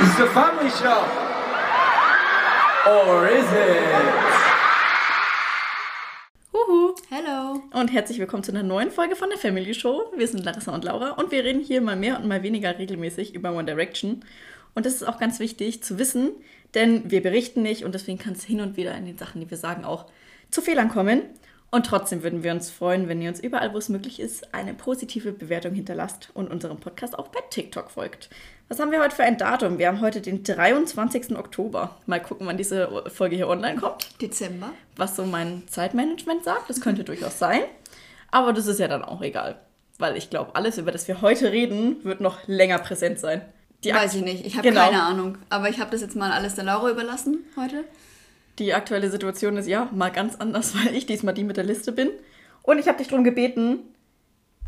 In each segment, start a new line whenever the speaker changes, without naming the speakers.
It's a family show. Or is it?
Huhu.
Hello.
Und herzlich willkommen zu einer neuen Folge von der Family Show. Wir sind Larissa und Laura und wir reden hier mal mehr und mal weniger regelmäßig über One Direction. Und das ist auch ganz wichtig zu wissen, denn wir berichten nicht und deswegen kann es hin und wieder in den Sachen, die wir sagen, auch zu Fehlern kommen. Und trotzdem würden wir uns freuen, wenn ihr uns überall, wo es möglich ist, eine positive Bewertung hinterlasst und unserem Podcast auch bei TikTok folgt. Was haben wir heute für ein Datum? Wir haben heute den 23. Oktober. Mal gucken, wann diese Folge hier online kommt.
Dezember.
Was so mein Zeitmanagement sagt. Das könnte durchaus sein. Aber das ist ja dann auch egal. Weil ich glaube, alles, über das wir heute reden, wird noch länger präsent sein. Die
Weiß ich nicht. Ich habe
Genau.
keine Ahnung. Aber ich habe das jetzt mal alles der Laura überlassen heute.
Die aktuelle Situation ist ja mal ganz anders, weil ich diesmal die mit der Liste bin. Und ich habe dich darum gebeten,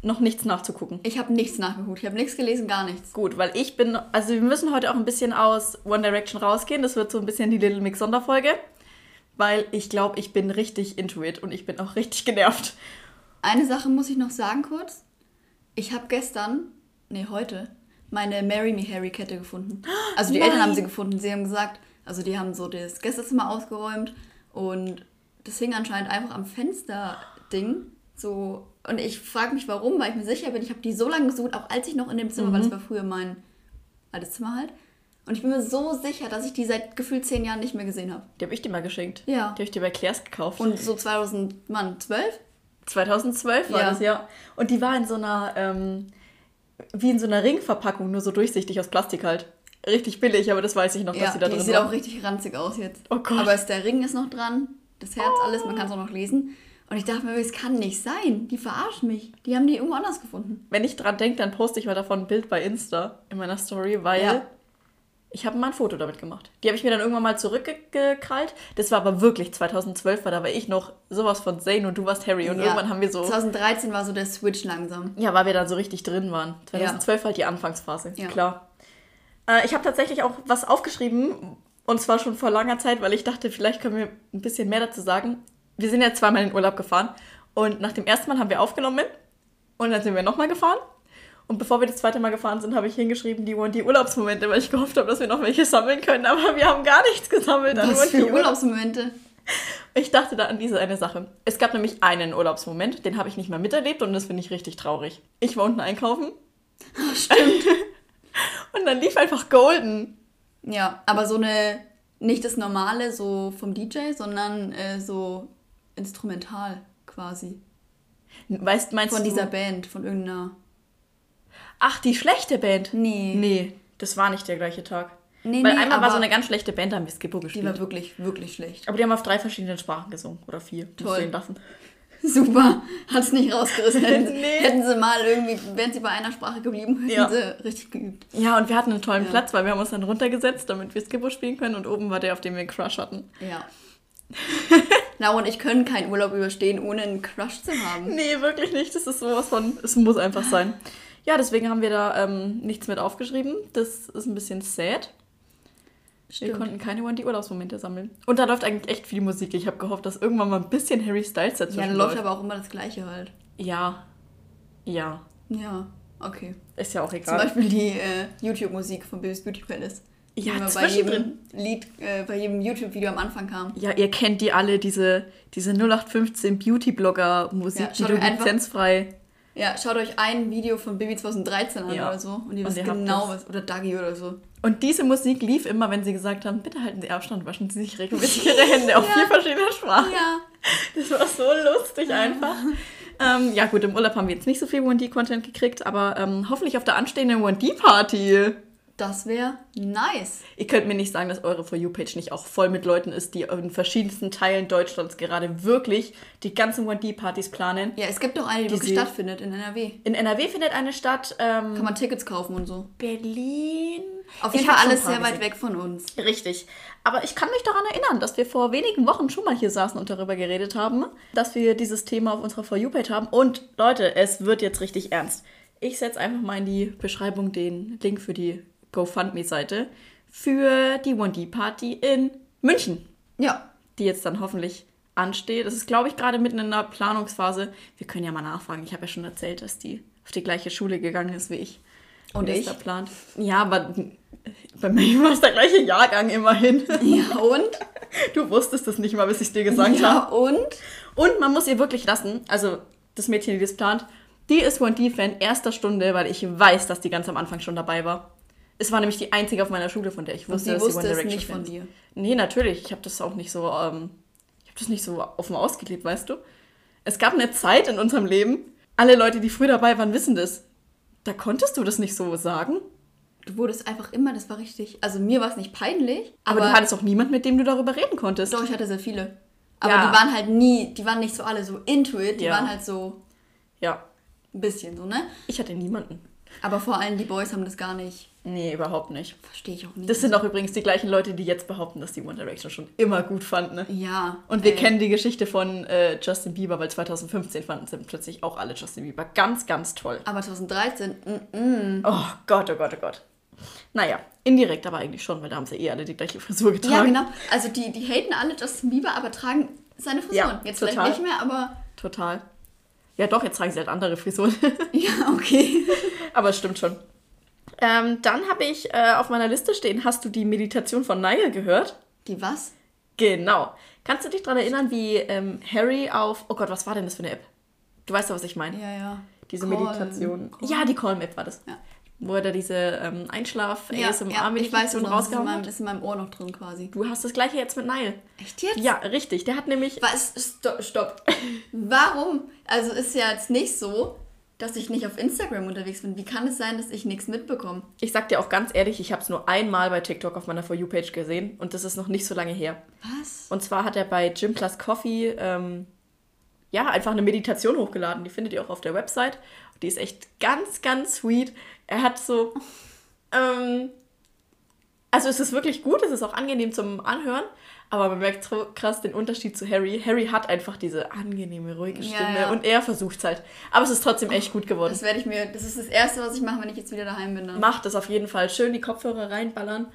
noch nichts nachzugucken.
Ich habe nichts nachgeguckt. Ich habe nichts gelesen, gar nichts.
Gut, weil ich bin, also wir müssen heute auch ein bisschen aus One Direction rausgehen. Das wird so ein bisschen die Little Mix Sonderfolge. Weil ich glaube, ich bin richtig into it und ich bin auch richtig genervt.
Eine Sache muss ich noch sagen kurz. Ich habe gestern, nee, heute, meine Marry Me Harry Kette gefunden. Also die
Nein.
Eltern haben sie gefunden. Sie haben gesagt, also die haben so das Gästezimmer ausgeräumt und das hing anscheinend einfach am Fensterding. So, und ich frage mich warum, weil ich mir sicher bin, ich habe die so lange gesucht, auch als ich noch in dem Zimmer war, das war früher mein altes Zimmer halt. Und ich bin mir so sicher, dass ich die seit gefühlt zehn Jahren nicht mehr gesehen habe.
Die habe ich dir mal geschenkt.
Ja.
Die habe ich dir bei Claire's gekauft.
Und so 2012?
2012 war
Ja.
das, ja. Und die war in so einer, ähm, wie in so einer Ringverpackung, nur so durchsichtig aus Plastik halt. Richtig billig, aber das weiß ich noch, dass
Ja,
sie da
die
drin
sieht
war.
auch richtig ranzig aus jetzt.
Oh Gott.
Aber ist der Ring ist noch dran, das Herz, alles, man kann es auch noch lesen. Und ich dachte mir, es kann nicht sein. Die verarschen mich. Die haben die irgendwo anders gefunden.
Wenn ich dran denke, dann poste ich mal davon ein Bild bei Insta in meiner Story, weil
Ja.
ich habe mal ein Foto damit gemacht. Die habe ich mir dann irgendwann mal zurückgekrallt. Das war aber wirklich 2012, weil da war ich noch sowas von Zane und du warst Harry. Und
Ja.
irgendwann haben wir so...
2013 war so der Switch langsam.
Ja, weil wir dann so richtig drin waren. 2012 war halt die Anfangsphase,
Ja.
klar. Äh, ich habe tatsächlich auch was aufgeschrieben, und zwar schon vor langer Zeit, weil ich dachte, vielleicht können wir ein bisschen mehr dazu sagen. Wir sind ja zweimal in Urlaub gefahren und nach dem ersten Mal haben wir aufgenommen und dann sind wir nochmal gefahren. Und bevor wir das zweite Mal gefahren sind, habe ich hingeschrieben, die und die Urlaubsmomente, weil ich gehofft habe, dass wir noch welche sammeln können, aber wir haben gar nichts gesammelt.
Was für
Die
Urlaubsmomente.
ich dachte da an diese eine Sache. Es gab nämlich einen Urlaubsmoment, den habe ich nicht mehr miterlebt und das finde ich richtig traurig. Ich war unten einkaufen. Stimmt. und dann lief einfach Golden.
Ja, aber so eine, nicht das normale, so vom DJ, sondern äh, so instrumental quasi.
Weißt, meinst
Von
du?
dieser Band, von irgendeiner.
Ach, die schlechte Band?
Nee.
Nee, das war nicht der gleiche Tag.
Nee,
Weil
nee,
einmal war so eine ganz schlechte Band, da haben wir Skippo
Die
gespielt.
war wirklich, wirklich schlecht.
Aber die haben auf drei verschiedenen Sprachen gesungen. Oder vier.
Toll.
lassen.
Super, hat's nicht rausgerissen. Hätten,
Nee.
hätten sie mal irgendwie, wären sie bei einer Sprache geblieben, hätten
Ja.
sie richtig geübt.
Ja, und wir hatten einen tollen
Ja.
Platz, weil wir haben uns dann runtergesetzt, damit wir Skippo spielen können. Und oben war der, auf dem wir einen Crush hatten.
Ja. Laura und ich können keinen Urlaub überstehen, ohne einen Crush zu haben.
Nee, wirklich nicht. Das ist sowas von, es muss einfach sein. Ja, deswegen haben wir da ähm, nichts mit aufgeschrieben. Das ist ein bisschen sad. Wir konnten keine One die Urlaubsmomente sammeln. Und da läuft eigentlich echt viel Musik. Ich habe gehofft, dass irgendwann mal ein bisschen Harry Styles dazwischen
Ja, dann läuft aber auch immer das Gleiche halt.
Ja. Ja.
Ja, okay.
Ist ja auch
Zum
egal.
Beispiel die äh, YouTube-Musik von Bill's Beauty Palace. Die
Ja,
immer bei jedem. Lied, äh, bei jedem YouTube-Video am Anfang kam.
Ja, ihr kennt die alle, diese, diese 0815 Beauty-Blogger-Musik,
Ja,
die
schaut
du lizenzfrei.
Ja, schaut euch ein Video von Baby 2013 an
Ja.
oder so und ihr
Und
wisst
ihr
genau was. Oder Dagi oder so.
Und diese Musik lief immer, wenn sie gesagt haben, bitte halten Sie Abstand, waschen Sie sich regelmäßig Ihre Hände auf
Ja.
vier verschiedene Sprachen.
Ja.
Das war so lustig einfach. ähm, ja gut, im Urlaub haben wir jetzt nicht so viel 1D-Content gekriegt, aber ähm, hoffentlich auf der anstehenden 1D-Party.
Das wäre nice.
Ihr könnt mir nicht sagen, dass eure For You-Page nicht auch voll mit Leuten ist, die in verschiedensten Teilen Deutschlands gerade wirklich die ganzen 1D-Partys planen.
Ja, es gibt doch eine, die,
Die
wirklich stattfindet in NRW.
In NRW findet eine statt, ähm,
Kann man Tickets kaufen und so.
Berlin.
Auf
Ich
jeden Fall
hab schon
alles sehr weit weg von uns.
Richtig. Aber ich kann mich daran erinnern, dass wir vor wenigen Wochen schon mal hier saßen und darüber geredet haben, dass wir dieses Thema auf unserer For You-Page haben. Und Leute, es wird jetzt richtig ernst. Ich setze einfach mal in die Beschreibung den Link für die GoFundMe-Seite für die 1D-Party in München,
Ja.
die jetzt dann hoffentlich ansteht. Das ist, glaube ich, gerade mitten in der Planungsphase. Wir können ja mal nachfragen. Ich habe ja schon erzählt, dass die auf die gleiche Schule gegangen ist wie ich.
Und
das
ich?
Da plant. Ja, aber Bei mir war es der gleiche Jahrgang immerhin.
Ja, und?
Du wusstest es nicht mal, bis ich es dir gesagt
ja,
habe.
und?
Und man muss ihr wirklich lassen, also das Mädchen, die das plant, die ist 1D-Fan erster Stunde, weil ich weiß, dass die ganz am Anfang schon dabei war. Es war nämlich die einzige auf meiner Schule, von der ich wusste,
sie
dass sie One
es
Direction
nicht von dir.
Nee, natürlich. Ich habe das auch nicht so, ähm, ich habe das nicht so offen ausgelebt, weißt du? Es gab eine Zeit in unserem Leben, alle Leute, die früh dabei waren, wissen das. Da konntest du das nicht so sagen.
Du wurdest einfach immer, das war richtig. Also mir war es nicht peinlich,
Aber,
aber,
du hattest auch niemand, mit dem du darüber reden konntest.
doch, ich hatte sehr viele. Aber
Ja.
die waren halt nie, die waren nicht so alle so into it, die
Ja.
waren halt so
Ja,
ein bisschen so, ne?
ich hatte niemanden.
Aber vor allem die Boys haben das gar nicht.
Nee, überhaupt nicht.
Verstehe ich auch nicht.
Das sind auch übrigens die gleichen Leute, die jetzt behaupten, dass die One Direction schon immer gut fanden. Ne?
ja.
Und wir
ey.
kennen die Geschichte von äh, Justin Bieber, weil 2015 fanden sie plötzlich auch alle Justin Bieber ganz, ganz toll.
Aber 2013, mm, mm.
Oh Gott, oh Gott, oh Gott. Naja, indirekt aber eigentlich schon, weil da haben sie eh alle die gleiche Frisur getragen.
Ja, genau. Also die, die haten alle Justin Bieber, aber tragen seine Frisuren.
Ja,
Jetzt
total.
vielleicht nicht mehr, aber
Total. Ja, doch, jetzt tragen sie halt andere Frisuren.
ja, okay.
aber es stimmt schon. Ähm, dann habe ich äh, auf meiner Liste stehen, hast du die Meditation von Niall gehört?
Die was?
Genau. Kannst du dich daran erinnern, wie ähm, Harry auf. Oh Gott, was war denn das für eine App? Du weißt doch, was ich meine.
Ja, ja.
Diese
Calm.
Meditation.
Calm.
Ja, die Calm-App war das.
Ja.
Wo er da diese ähm, einschlaf
Ja, ja, ich weiß,
meditation
wo das ist in,
rausgehauen
meinem,
hat.
ist in meinem Ohr noch drin quasi.
Du hast das gleiche jetzt mit Niall.
Echt jetzt?
Ja, richtig. Der hat nämlich.
Was? Stopp, stopp. Warum? Also ist ja jetzt nicht so, dass ich nicht auf Instagram unterwegs bin. Wie kann es sein, dass ich nichts mitbekomme?
Ich sag dir auch ganz ehrlich, ich habe es nur einmal bei TikTok auf meiner For You-Page gesehen und das ist noch nicht so lange her.
Was?
Und zwar hat er bei Gym Plus Coffee ähm, ja einfach eine Meditation hochgeladen. Die findet ihr auch auf der Website. Die ist echt ganz, ganz sweet. Er hat so. Ähm, also es ist wirklich gut, es ist auch angenehm zum Anhören, aber man merkt so krass den Unterschied zu Harry. Harry hat einfach diese angenehme, ruhige
Ja,
Stimme
ja.
und er versucht es halt. Aber es ist trotzdem echt gut geworden.
Das werde ich mir. Das ist das Erste, was ich mache, wenn ich jetzt wieder daheim bin. Dann.
Macht es auf jeden Fall. Schön die Kopfhörer reinballern.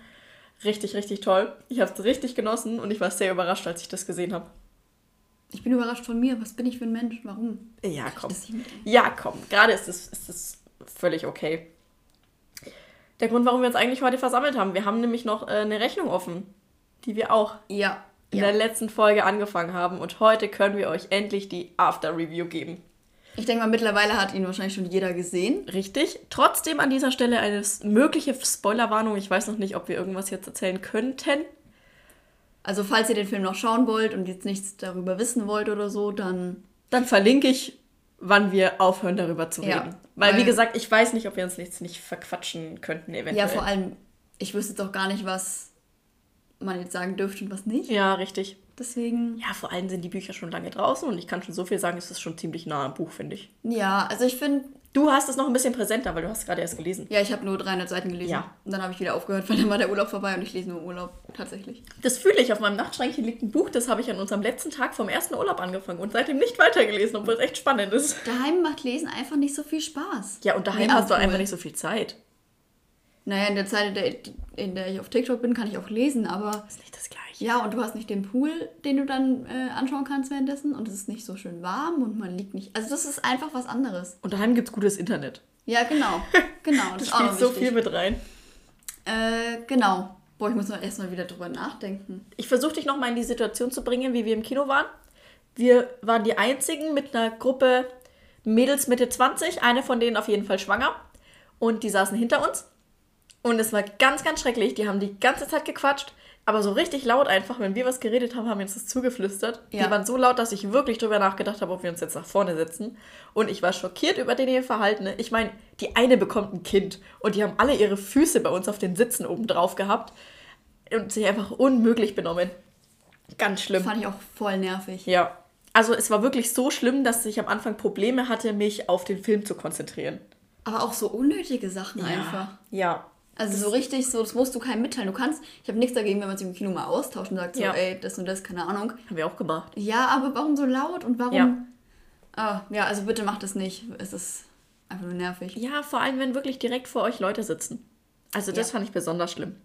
Richtig, richtig toll. Ich habe es richtig genossen und ich war sehr überrascht, als ich das gesehen habe.
Ich bin überrascht von mir. Was bin ich für ein Mensch? Warum?
Ja, komm. Ja, komm. Gerade ist es, ist es völlig okay. Der Grund, warum wir uns eigentlich heute versammelt haben, wir haben nämlich noch äh, eine Rechnung offen, die wir auch
Ja.
in
ja.
der letzten Folge angefangen haben. Und heute können wir euch endlich die After-Review geben.
Ich denke mal, mittlerweile hat ihn wahrscheinlich schon jeder gesehen.
Richtig. Trotzdem an dieser Stelle eine mögliche Spoilerwarnung. Ich weiß noch nicht, ob wir irgendwas jetzt erzählen könnten.
Also, falls ihr den Film noch schauen wollt und jetzt nichts darüber wissen wollt oder so, dann.
Dann verlinke ich, wann wir aufhören, darüber zu
Ja,
reden. Weil, wie
weil-
gesagt, ich weiß nicht, ob wir uns jetzt nicht verquatschen könnten, eventuell.
Ja, vor allem, ich wüsste jetzt auch gar nicht, was man jetzt sagen dürfte und was nicht.
Ja, richtig.
Deswegen.
Ja, vor allem sind die Bücher schon lange draußen und ich kann schon so viel sagen, es ist schon ziemlich nah am Buch, finde ich.
Ja, also ich finde,
Du hast es noch ein bisschen präsenter, weil du hast gerade erst gelesen.
ja, ich habe nur 300 Seiten gelesen.
Ja.
Und dann habe ich wieder aufgehört, weil dann war der Urlaub vorbei und ich lese nur Urlaub, tatsächlich.
Das fühle ich. Auf meinem Nachtschränkchen liegt ein Buch, das habe ich an unserem letzten Tag vom ersten Urlaub angefangen und seitdem nicht weitergelesen, obwohl es echt spannend ist.
Daheim macht Lesen einfach nicht so viel Spaß.
Ja, und daheim
Wie
hast du einfach nicht so viel Zeit.
Naja, in der Zeit, in der, ich auf TikTok bin, kann ich auch lesen, aber
ist nicht das Gleiche.
ja, und du hast nicht den Pool, den du dann äh, anschauen kannst währenddessen und es ist nicht so schön warm und man liegt nicht. Also, das ist einfach was anderes.
Und daheim gibt es gutes Internet.
Ja, genau. Genau, das,
Das spielt so viel mit rein.
Äh, genau. Boah, ich muss noch erstmal wieder drüber nachdenken.
Ich versuche dich nochmal in die Situation zu bringen, wie wir im Kino waren. Wir waren die einzigen mit einer Gruppe Mädels Mitte 20, eine von denen auf jeden Fall schwanger. Und die saßen hinter uns. Und es war ganz, ganz schrecklich. Die haben die ganze Zeit gequatscht, aber so richtig laut einfach. Wenn wir was geredet haben, haben wir uns das zugeflüstert.
Ja.
Die waren so laut, dass ich wirklich drüber nachgedacht habe, ob wir uns jetzt nach vorne setzen. Und ich war schockiert über den ihr Verhalten. Ich meine, die eine bekommt ein Kind und die haben alle ihre Füße bei uns auf den Sitzen oben drauf gehabt und sich einfach unmöglich benommen. Ganz schlimm.
Fand ich auch voll nervig.
Ja. Also es war wirklich so schlimm, dass ich am Anfang Probleme hatte, mich auf den Film zu konzentrieren.
Aber auch so unnötige Sachen einfach.
Ja.
Also so richtig, so, das musst du keinem mitteilen. Du kannst, ich habe nichts dagegen, wenn man sich im Kino mal austauscht und sagt so,
Ja.
ey, das und das, keine Ahnung.
Haben wir auch gemacht.
Ja, aber warum so laut und warum...
Ja.
Ah, ja, also bitte macht das nicht. Es ist einfach nur nervig.
Ja, vor allem, wenn wirklich direkt vor euch Leute sitzen. Also das
Ja.
fand ich besonders schlimm.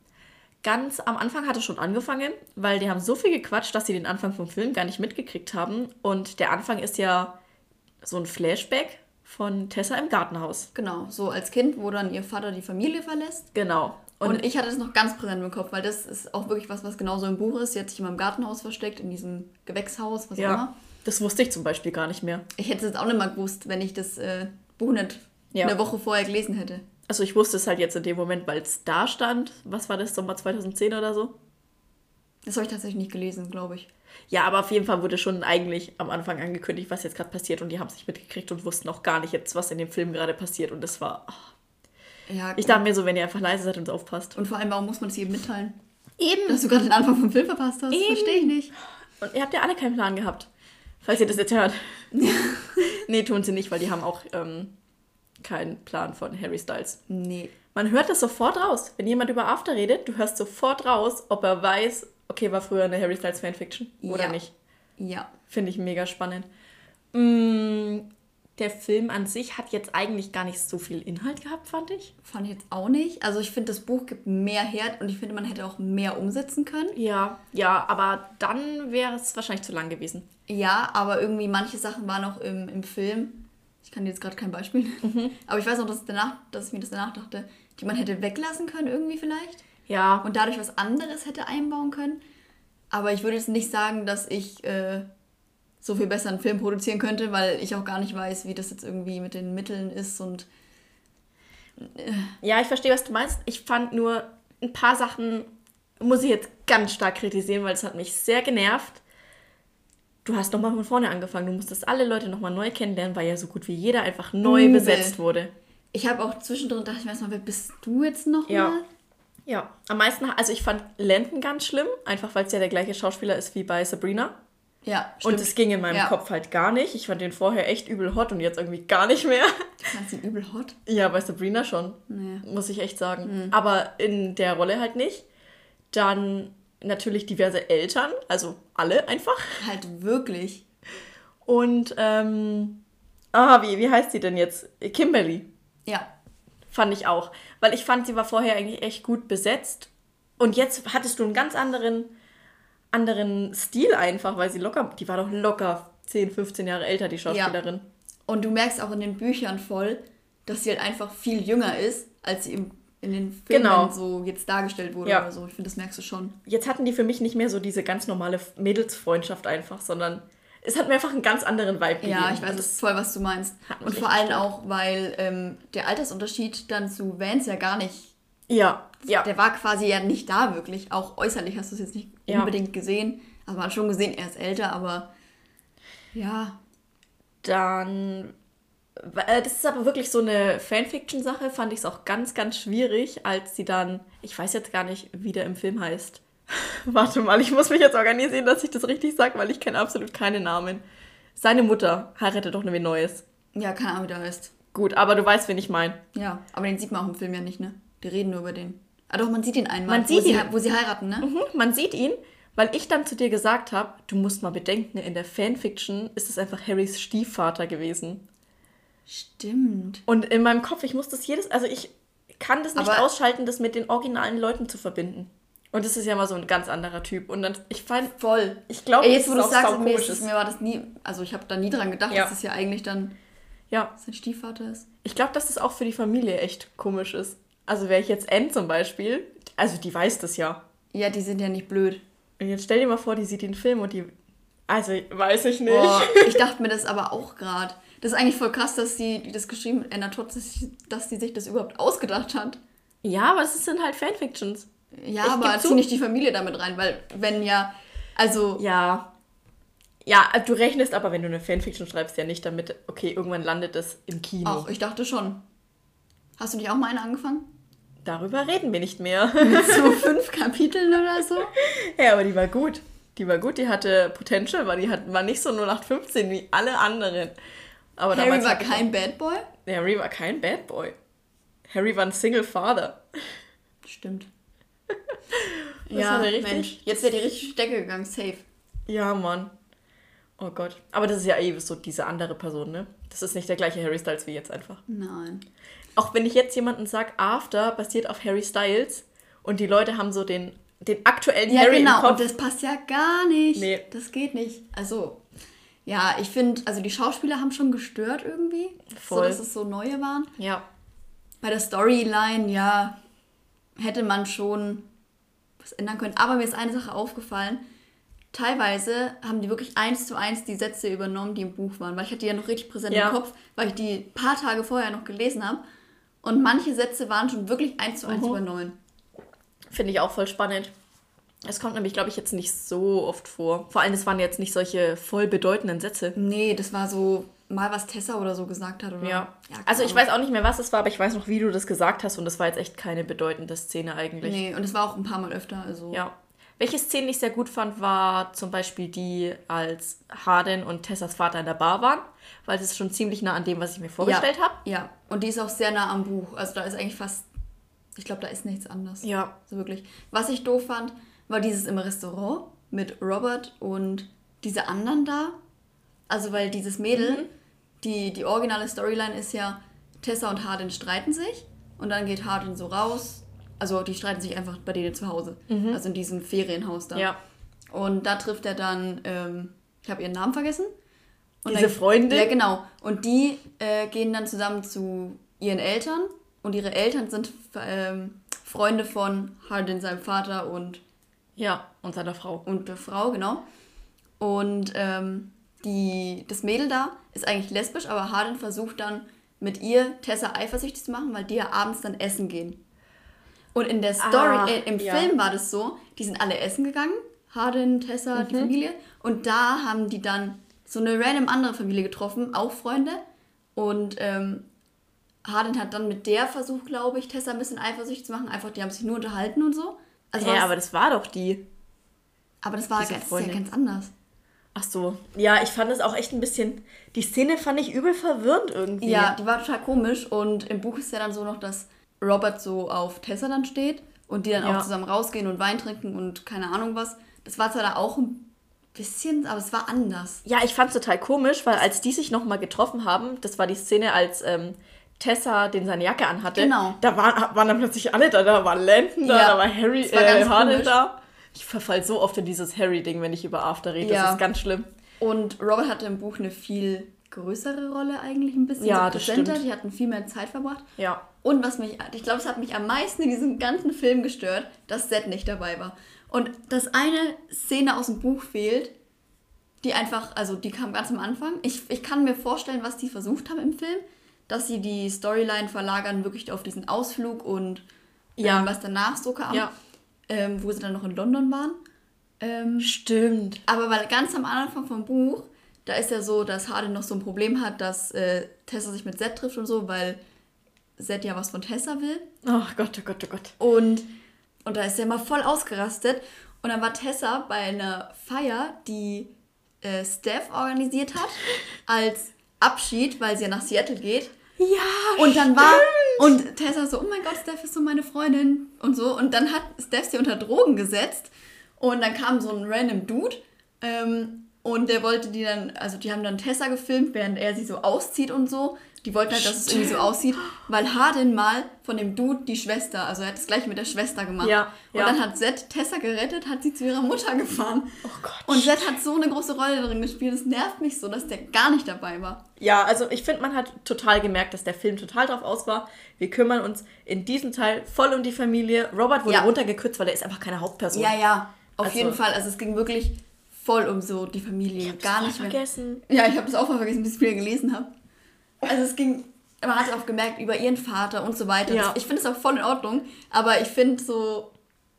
Ganz am Anfang hat es schon angefangen, weil die haben so viel gequatscht, dass sie den Anfang vom Film gar nicht mitgekriegt haben. Und der Anfang ist ja so ein Flashback von Tessa im Gartenhaus.
Genau, so als Kind, wo dann ihr Vater die Familie verlässt.
Genau.
Und, ich hatte das noch ganz präsent im Kopf, weil das ist auch wirklich was, was genauso im Buch ist. Sie hat sich in meinem Gartenhaus versteckt, in diesem Gewächshaus, was auch
Ja.
immer.
Das wusste ich zum Beispiel gar nicht mehr.
Ich hätte es jetzt auch nicht mal gewusst, wenn ich das äh, Buch nicht
Ja.
eine Woche vorher gelesen hätte.
Also ich wusste es halt jetzt in dem Moment, weil es da stand. Was war das, Sommer 2010 oder so?
Das habe ich tatsächlich nicht gelesen, glaube ich.
Ja, aber auf jeden Fall wurde schon eigentlich am Anfang angekündigt, was jetzt gerade passiert. Und die haben es nicht mitgekriegt und wussten auch gar nicht jetzt, was in dem Film gerade passiert. Und das war... oh.
Ja,
Ich dachte mir so, wenn ihr einfach leise seid und aufpasst.
und vor allem, warum muss man das jedem mitteilen?
Eben.
Dass du gerade den Anfang vom Film verpasst hast,
Eben.
verstehe ich nicht.
Und ihr habt ja alle keinen Plan gehabt. Falls ihr das jetzt hört. nee, tun sie nicht, weil die haben auch ähm, keinen Plan von Harry Styles.
Nee.
Man hört das sofort raus. Wenn jemand über After redet, du hörst sofort raus, ob er weiß, okay, war früher eine Harry Styles Fanfiction oder
Ja.
nicht.
Ja.
Finde ich mega spannend. Mm, der Film an sich hat jetzt eigentlich gar nicht so viel Inhalt gehabt, fand ich.
Fand ich jetzt auch nicht. Also ich finde, das Buch gibt mehr her und ich finde, man hätte auch mehr umsetzen können.
Ja, ja, aber dann wäre es wahrscheinlich zu lang gewesen.
Ja, aber irgendwie manche Sachen waren auch im, im Film. Ich kann dir jetzt gerade kein Beispiel.
Mhm.
Aber ich weiß noch, dass, danach, dass ich mir das danach dachte, die man hätte weglassen können irgendwie vielleicht.
Ja,
Und dadurch was anderes hätte einbauen können. Aber ich würde jetzt nicht sagen, dass ich äh, so viel besser einen Film produzieren könnte, weil ich auch gar nicht weiß, wie das jetzt irgendwie mit den Mitteln ist und
Ja, ich verstehe, was du meinst. Ich fand nur ein paar Sachen, muss ich jetzt ganz stark kritisieren, weil es hat mich sehr genervt. Du hast nochmal von vorne angefangen. Du musstest alle Leute nochmal neu kennenlernen, weil ja so gut wie jeder einfach neu
Übel.
besetzt wurde.
ich habe auch zwischendrin gedacht, ich weiß mal, wer bist du jetzt nochmal?
Ja. Ja, am meisten, also ich fand Landon ganz schlimm, einfach weil es ja der gleiche Schauspieler ist wie bei Sabrina.
Ja,
Und
stimmt.
es ging in meinem
Ja.
Kopf halt gar nicht. Ich fand den vorher echt übel hot und jetzt irgendwie gar nicht mehr.
Fandst du ihn übel hot?
Ja, bei Sabrina schon.
Nee.
muss ich echt sagen. Aber in der Rolle halt nicht. Dann natürlich diverse Eltern, also alle einfach.
Halt wirklich.
Und, ähm, ah, wie, wie heißt sie denn jetzt? Kimberly,
Ja.
Fand ich auch. Weil ich fand, sie war vorher eigentlich echt gut besetzt. Und jetzt hattest du einen ganz anderen, anderen Stil einfach, weil sie locker, die war doch locker 10, 15 Jahre älter, die Schauspielerin.
Und du merkst auch in den Büchern voll, dass sie halt einfach viel jünger ist, als sie im, in den Filmen
Genau.
so jetzt dargestellt wurde
Ja.
oder so. Ich finde, das merkst du schon.
Jetzt hatten die für mich nicht mehr so diese ganz normale Mädelsfreundschaft einfach, sondern es hat mir einfach einen ganz anderen Vibe gegeben.
Ja, ich weiß
Und
es voll, was du meinst. Und vor allem auch, weil ähm, der Altersunterschied dann zu Vance ja gar nicht.
Ja, ja.
Der war quasi ja nicht da wirklich. Auch äußerlich hast du es jetzt nicht
Ja.
unbedingt gesehen. Also man hat schon gesehen, er ist älter, aber ja.
Dann. äh, Das ist aber wirklich so eine Fanfiction-Sache, fand ich es auch ganz, ganz schwierig, als sie dann. Ich weiß jetzt gar nicht, wie der im Film heißt. Warte mal, ich muss mich jetzt organisieren, dass ich das richtig sage, weil ich kenne absolut keine Namen. Seine Mutter heiratet doch wen Neues.
Ja, keine Ahnung, wie der ist.
Gut, aber du weißt, wen ich meine.
Ja, aber den sieht man auch im Film ja nicht, ne? Die reden nur über den. Ah doch, man sieht ihn einmal,
Man
wo,
sieht
sie,
ihn.
wo sie heiraten, ne?
Mhm, man sieht ihn, weil ich dann zu dir gesagt habe, du musst mal bedenken, in der Fanfiction ist es einfach Harrys Stiefvater gewesen.
Stimmt.
Und in meinem Kopf, ich muss das jedes, also ich kann das nicht
Aber-
ausschalten, das mit den originalen Leuten zu verbinden. Und das ist ja mal so ein ganz anderer Typ. Und dann, ich fand,
Voll.
ich glaube,
jetzt wo du sagst, mir, ist, es- mir war das nie, also ich habe da nie dran gedacht,
Ja.
dass es ja eigentlich dann
Ja,
sein Stiefvater ist.
ich glaube, dass das auch für die Familie echt komisch ist. Also wäre ich jetzt Anne zum Beispiel, also die weiß das ja.
Ja, die sind ja nicht blöd.
Und jetzt stell dir mal vor, die sieht den Film und die, also weiß ich nicht.
Boah, ich dachte mir das aber auch gerade. Das ist eigentlich voll krass, dass sie die das geschrieben hat, Anna Todd, dass sie sich das überhaupt ausgedacht hat.
Ja, aber es sind halt Fanfictions.
Ja,
Ich
aber zieh nicht die Familie damit rein, weil wenn ja, also
Ja. Ja, du rechnest aber, wenn du eine Fanfiction schreibst, ja nicht damit, okay, irgendwann landet es im Kino.
auch, ich dachte schon. Hast du nicht auch mal eine angefangen?
Darüber reden wir nicht mehr.
Mit so fünf Kapiteln oder so?
ja, aber die war gut. Die war gut, die hatte Potential, weil die hat, war nicht so 0815 wie alle anderen. Aber
Harry war kein Bad Boy?
Harry war kein Bad Boy. Harry war ein Single Father.
Stimmt. Ja, Mensch, jetzt wäre die richtig Stecke gegangen, safe.
Ja, Mann. Oh Gott. Aber das ist ja eh so diese andere Person, ne? Das ist nicht der gleiche Harry Styles wie jetzt einfach.
Nein.
Auch wenn ich jetzt jemanden sag, After basiert auf Harry Styles und die Leute haben so den, den aktuellen
Ja,
Harry im
genau,
Kopf.
und das passt ja gar nicht.
Nee.
Das geht nicht. Also, ja, ich finde, also die Schauspieler haben schon gestört irgendwie.
Voll.
So, dass es so neue waren.
ja.
Bei der Storyline, ja, hätte man schon was ändern können. Aber mir ist eine Sache aufgefallen. Teilweise haben die wirklich eins zu eins die Sätze übernommen, die im Buch waren. Weil ich hatte die ja noch richtig präsent
Ja.
im Kopf, weil ich die paar Tage vorher noch gelesen habe. Und manche Sätze waren schon wirklich eins zu eins
Mhm.
übernommen.
Finde ich auch voll spannend. Es kommt nämlich, glaube ich, jetzt nicht so oft vor. Vor allem, es waren jetzt nicht solche voll bedeutenden Sätze.
Nee, das war so mal was Tessa oder so gesagt hat. Oder?
Ja.
keine
Also ich weiß auch nicht mehr, was es war, aber ich weiß noch, wie du das gesagt hast und das war jetzt echt keine bedeutende Szene eigentlich.
Nee, und es war auch ein paar Mal öfter. Also.
Ja. Welche Szene ich sehr gut fand, war zum Beispiel die, als Harden und Tessas Vater in der Bar waren, weil das ist schon ziemlich nah an dem, was ich mir vorgestellt
ja.
habe.
Ja, und die ist auch sehr nah am Buch. Also da ist eigentlich fast. Ich glaube, da ist nichts anders.
Ja.
So wirklich. Was ich doof fand, war dieses im Restaurant mit Robert und diese anderen da. Also, weil dieses Mädel,
Mhm.
Die, die originale Storyline ist ja, Tessa und Hardin streiten sich und dann geht Hardin so raus. Also, die streiten sich einfach bei denen zu Hause. Also in diesem Ferienhaus da.
Mhm. Ja.
Und da trifft er dann, ähm, ich habe ihren Namen vergessen. Und
Diese
dann,
Freundin?
Ja, genau. Und die äh, gehen dann zusammen zu ihren Eltern. Und ihre Eltern sind ähm, Freunde von Hardin, seinem Vater und,
Ja, und seiner Frau.
und der Frau, genau. Und ähm, die, das Mädel da ist eigentlich lesbisch, aber Hardin versucht dann mit ihr Tessa eifersüchtig zu machen, weil die ja abends dann essen gehen. Und in der Story,
Ah,
äh, im
ja.
Film war das so, die sind alle essen gegangen, Hardin, Tessa,
Mhm.
die Familie. Und da haben die dann so eine random andere Familie getroffen, auch Freunde. Und ähm, Hardin hat dann mit der versucht, glaube ich, Tessa ein bisschen eifersüchtig zu machen. Einfach, die haben sich nur unterhalten und so. Also
ja, aber das war doch die.
aber das war ganz, das ja ganz anders.
Ach so. Ja, ich fand es auch echt ein bisschen. Die Szene fand ich übel verwirrend irgendwie.
Ja, die war total komisch und im Buch ist ja dann so noch, dass Robert so auf Tessa dann steht und die dann
Ja.
auch zusammen rausgehen und Wein trinken und keine Ahnung was. Das war zwar da auch ein bisschen, aber es war anders.
Ja, ich fand's total komisch, weil als die sich nochmal getroffen haben, das war die Szene, als ähm, Tessa den seine Jacke anhatte.
Genau.
Da waren, waren dann plötzlich alle da. Da war Landon da,
Ja,
da war Harry,
das war
äh, da. Ich verfall so oft in dieses Harry-Ding, wenn ich über After rede.
Ja.
Das ist ganz schlimm.
Und Robert hatte im Buch eine viel größere Rolle eigentlich ein bisschen.
Ja,
so
das stimmt.
Die hatten viel mehr Zeit verbracht.
Ja.
Und was mich, ich glaube, es hat mich am meisten in diesem ganzen Film gestört, dass Seth nicht dabei war. Und dass eine Szene aus dem Buch fehlt, die einfach, also die kam ganz am Anfang. Ich, ich kann mir vorstellen, was die versucht haben im Film, dass sie die Storyline verlagern wirklich auf diesen Ausflug und
Ja.
ähm, was danach so kam,
Ja.
Ähm, wo sie dann noch in London waren. Ähm,
Stimmt.
aber weil ganz am Anfang vom Buch, da ist ja so, dass Harden noch so ein Problem hat, dass äh, Tessa sich mit Zed trifft und so, weil Zed ja was von Tessa will.
Oh Gott, oh Gott, oh Gott.
Und, und da ist er mal voll ausgerastet. Und dann war Tessa bei einer Feier, die äh, Steph organisiert hat, als Abschied, weil sie ja nach Seattle geht.
Ja,
Und dann war. Und Tessa so, oh mein Gott, Steph ist so meine Freundin und so. Und dann hat Steph sie unter Drogen gesetzt. Und dann kam so ein random Dude. Ähm, und der wollte die dann, also die haben dann Tessa gefilmt, während er sie so auszieht und so. Die wollten halt, dass es irgendwie so aussieht, weil Hardin mal von dem Dude die Schwester, also er hat das gleiche mit der Schwester gemacht.
Ja,
und
ja.
dann hat Zed Tessa gerettet, hat sie zu ihrer Mutter gefahren.
Oh Gott.
Und Zed hat so eine große Rolle darin gespielt, es nervt mich so, dass der gar nicht dabei war.
Ja, also ich finde, man hat total gemerkt, dass der Film total drauf aus war. Wir kümmern uns in diesem Teil voll um die Familie. Robert wurde
Ja.
runtergekürzt, weil er ist einfach keine Hauptperson.
Ja, ja, auf
Also-
jeden Fall. Also es ging wirklich voll um so die Familie. Gar
voll
nicht mehr.
vergessen.
Ja, ich habe das auch mal vergessen, bis ich wieder gelesen habe. Also es ging, man hat auch gemerkt, über ihren Vater und so weiter.
Ja.
Ich finde es auch voll in Ordnung, aber ich finde so,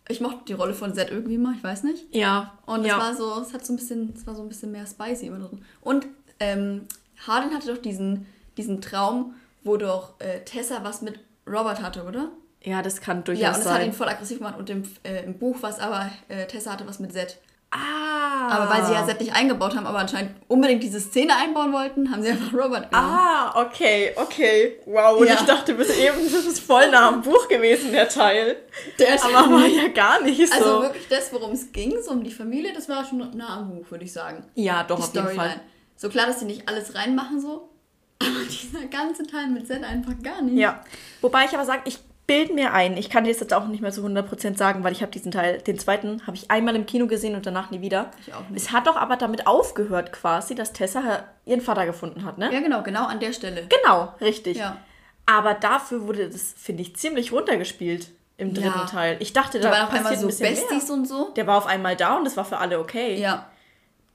ich mochte die Rolle von Zed irgendwie mal, ich weiß nicht.
Ja.
Und
ja.
es war so, es hat so ein bisschen, es war so ein bisschen mehr spicy immer drin. Und ähm, Hardin hatte doch diesen, diesen Traum, wo doch äh, Tessa was mit Robert hatte, oder?
ja, das kann durchaus
Ja, und das hat ihn
sein.
voll aggressiv gemacht. Und im, äh, im Buch war es aber, äh, Tessa hatte was mit Zed.
Ah.
Aber weil sie ja Zed nicht eingebaut haben, aber anscheinend unbedingt diese Szene einbauen wollten, haben sie einfach Robert genommen.
Ah, okay, okay. Wow, und
Ja.
ich dachte bis eben, das ist voll nah am Buch gewesen, der Teil.
Der
Aber war ja gar nicht so.
Also wirklich das, worum es ging, so um die Familie, das war schon nah am Buch, würde ich sagen.
ja, doch,
die
auf jeden
Storyline.
Fall.
So klar, dass sie nicht alles reinmachen so, aber dieser ganze Teil mit Zed einfach gar nicht.
Ja. Wobei ich aber sage, ich bilde mir ein, ich kann dir das jetzt auch nicht mehr zu 100% sagen, weil ich habe diesen Teil, den zweiten, habe ich einmal im Kino gesehen und danach nie wieder.
Ich auch nicht.
Es hat doch aber damit aufgehört quasi, dass Tessa ihren Vater gefunden hat, ne?
Ja, genau, genau an der Stelle.
Genau, richtig.
Ja.
Aber dafür wurde das, finde ich, ziemlich runtergespielt im dritten
Ja.
Teil. Ich dachte,
Die
da
waren auf einmal
ein
so Besties
mehr.
und so.
Der war auf einmal da und das war für alle okay.
Ja.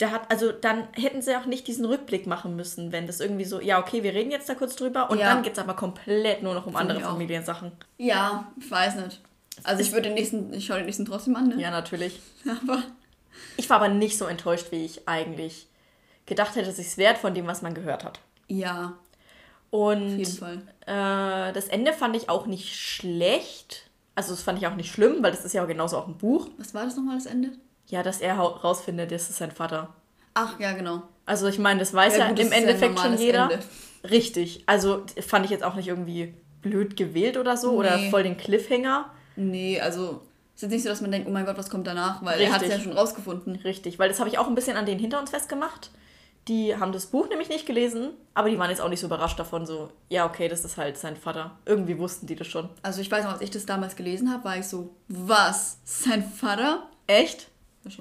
Der hat, also dann hätten sie auch nicht diesen Rückblick machen müssen, wenn das irgendwie so, ja, okay, wir reden jetzt da kurz drüber und
Ja.
dann geht es aber komplett nur noch um andere
auch.
Familiensachen.
Ja, ich weiß nicht. Also ich würde den nächsten, ich schaue den nächsten trotzdem an, ne?
Ja, natürlich.
Aber
Ich war aber nicht so enttäuscht, wie ich eigentlich gedacht hätte, dass ich es wert von dem, was man gehört hat.
ja,
Und
auf jeden Fall.
Äh, das Ende fand ich auch nicht schlecht. Also das fand ich auch nicht schlimm, weil das ist ja genauso auch ein Buch.
Was war das nochmal, das Ende?
Ja, dass er rausfindet, das ist sein Vater.
Ach, ja, genau.
Also ich meine, das weiß
Ja, gut,
im
ist ja
Endeffekt schon jeder.
Ende.
Richtig. Also fand ich jetzt auch nicht irgendwie blöd gewählt oder so oder
Nee.
voll den Cliffhanger.
Nee, also es ist jetzt nicht so, dass man denkt, oh mein Gott, was kommt danach, weil er hat es ja
Richtig.
schon rausgefunden.
Richtig, weil das habe ich auch ein bisschen an denen hinter uns festgemacht. Die haben das Buch nämlich nicht gelesen, aber die waren jetzt auch nicht so überrascht davon, so, ja, okay, das ist halt sein Vater. Irgendwie wussten die das schon.
Also ich weiß noch, als ich das damals gelesen habe, war ich so, was? Sein Vater?
Echt?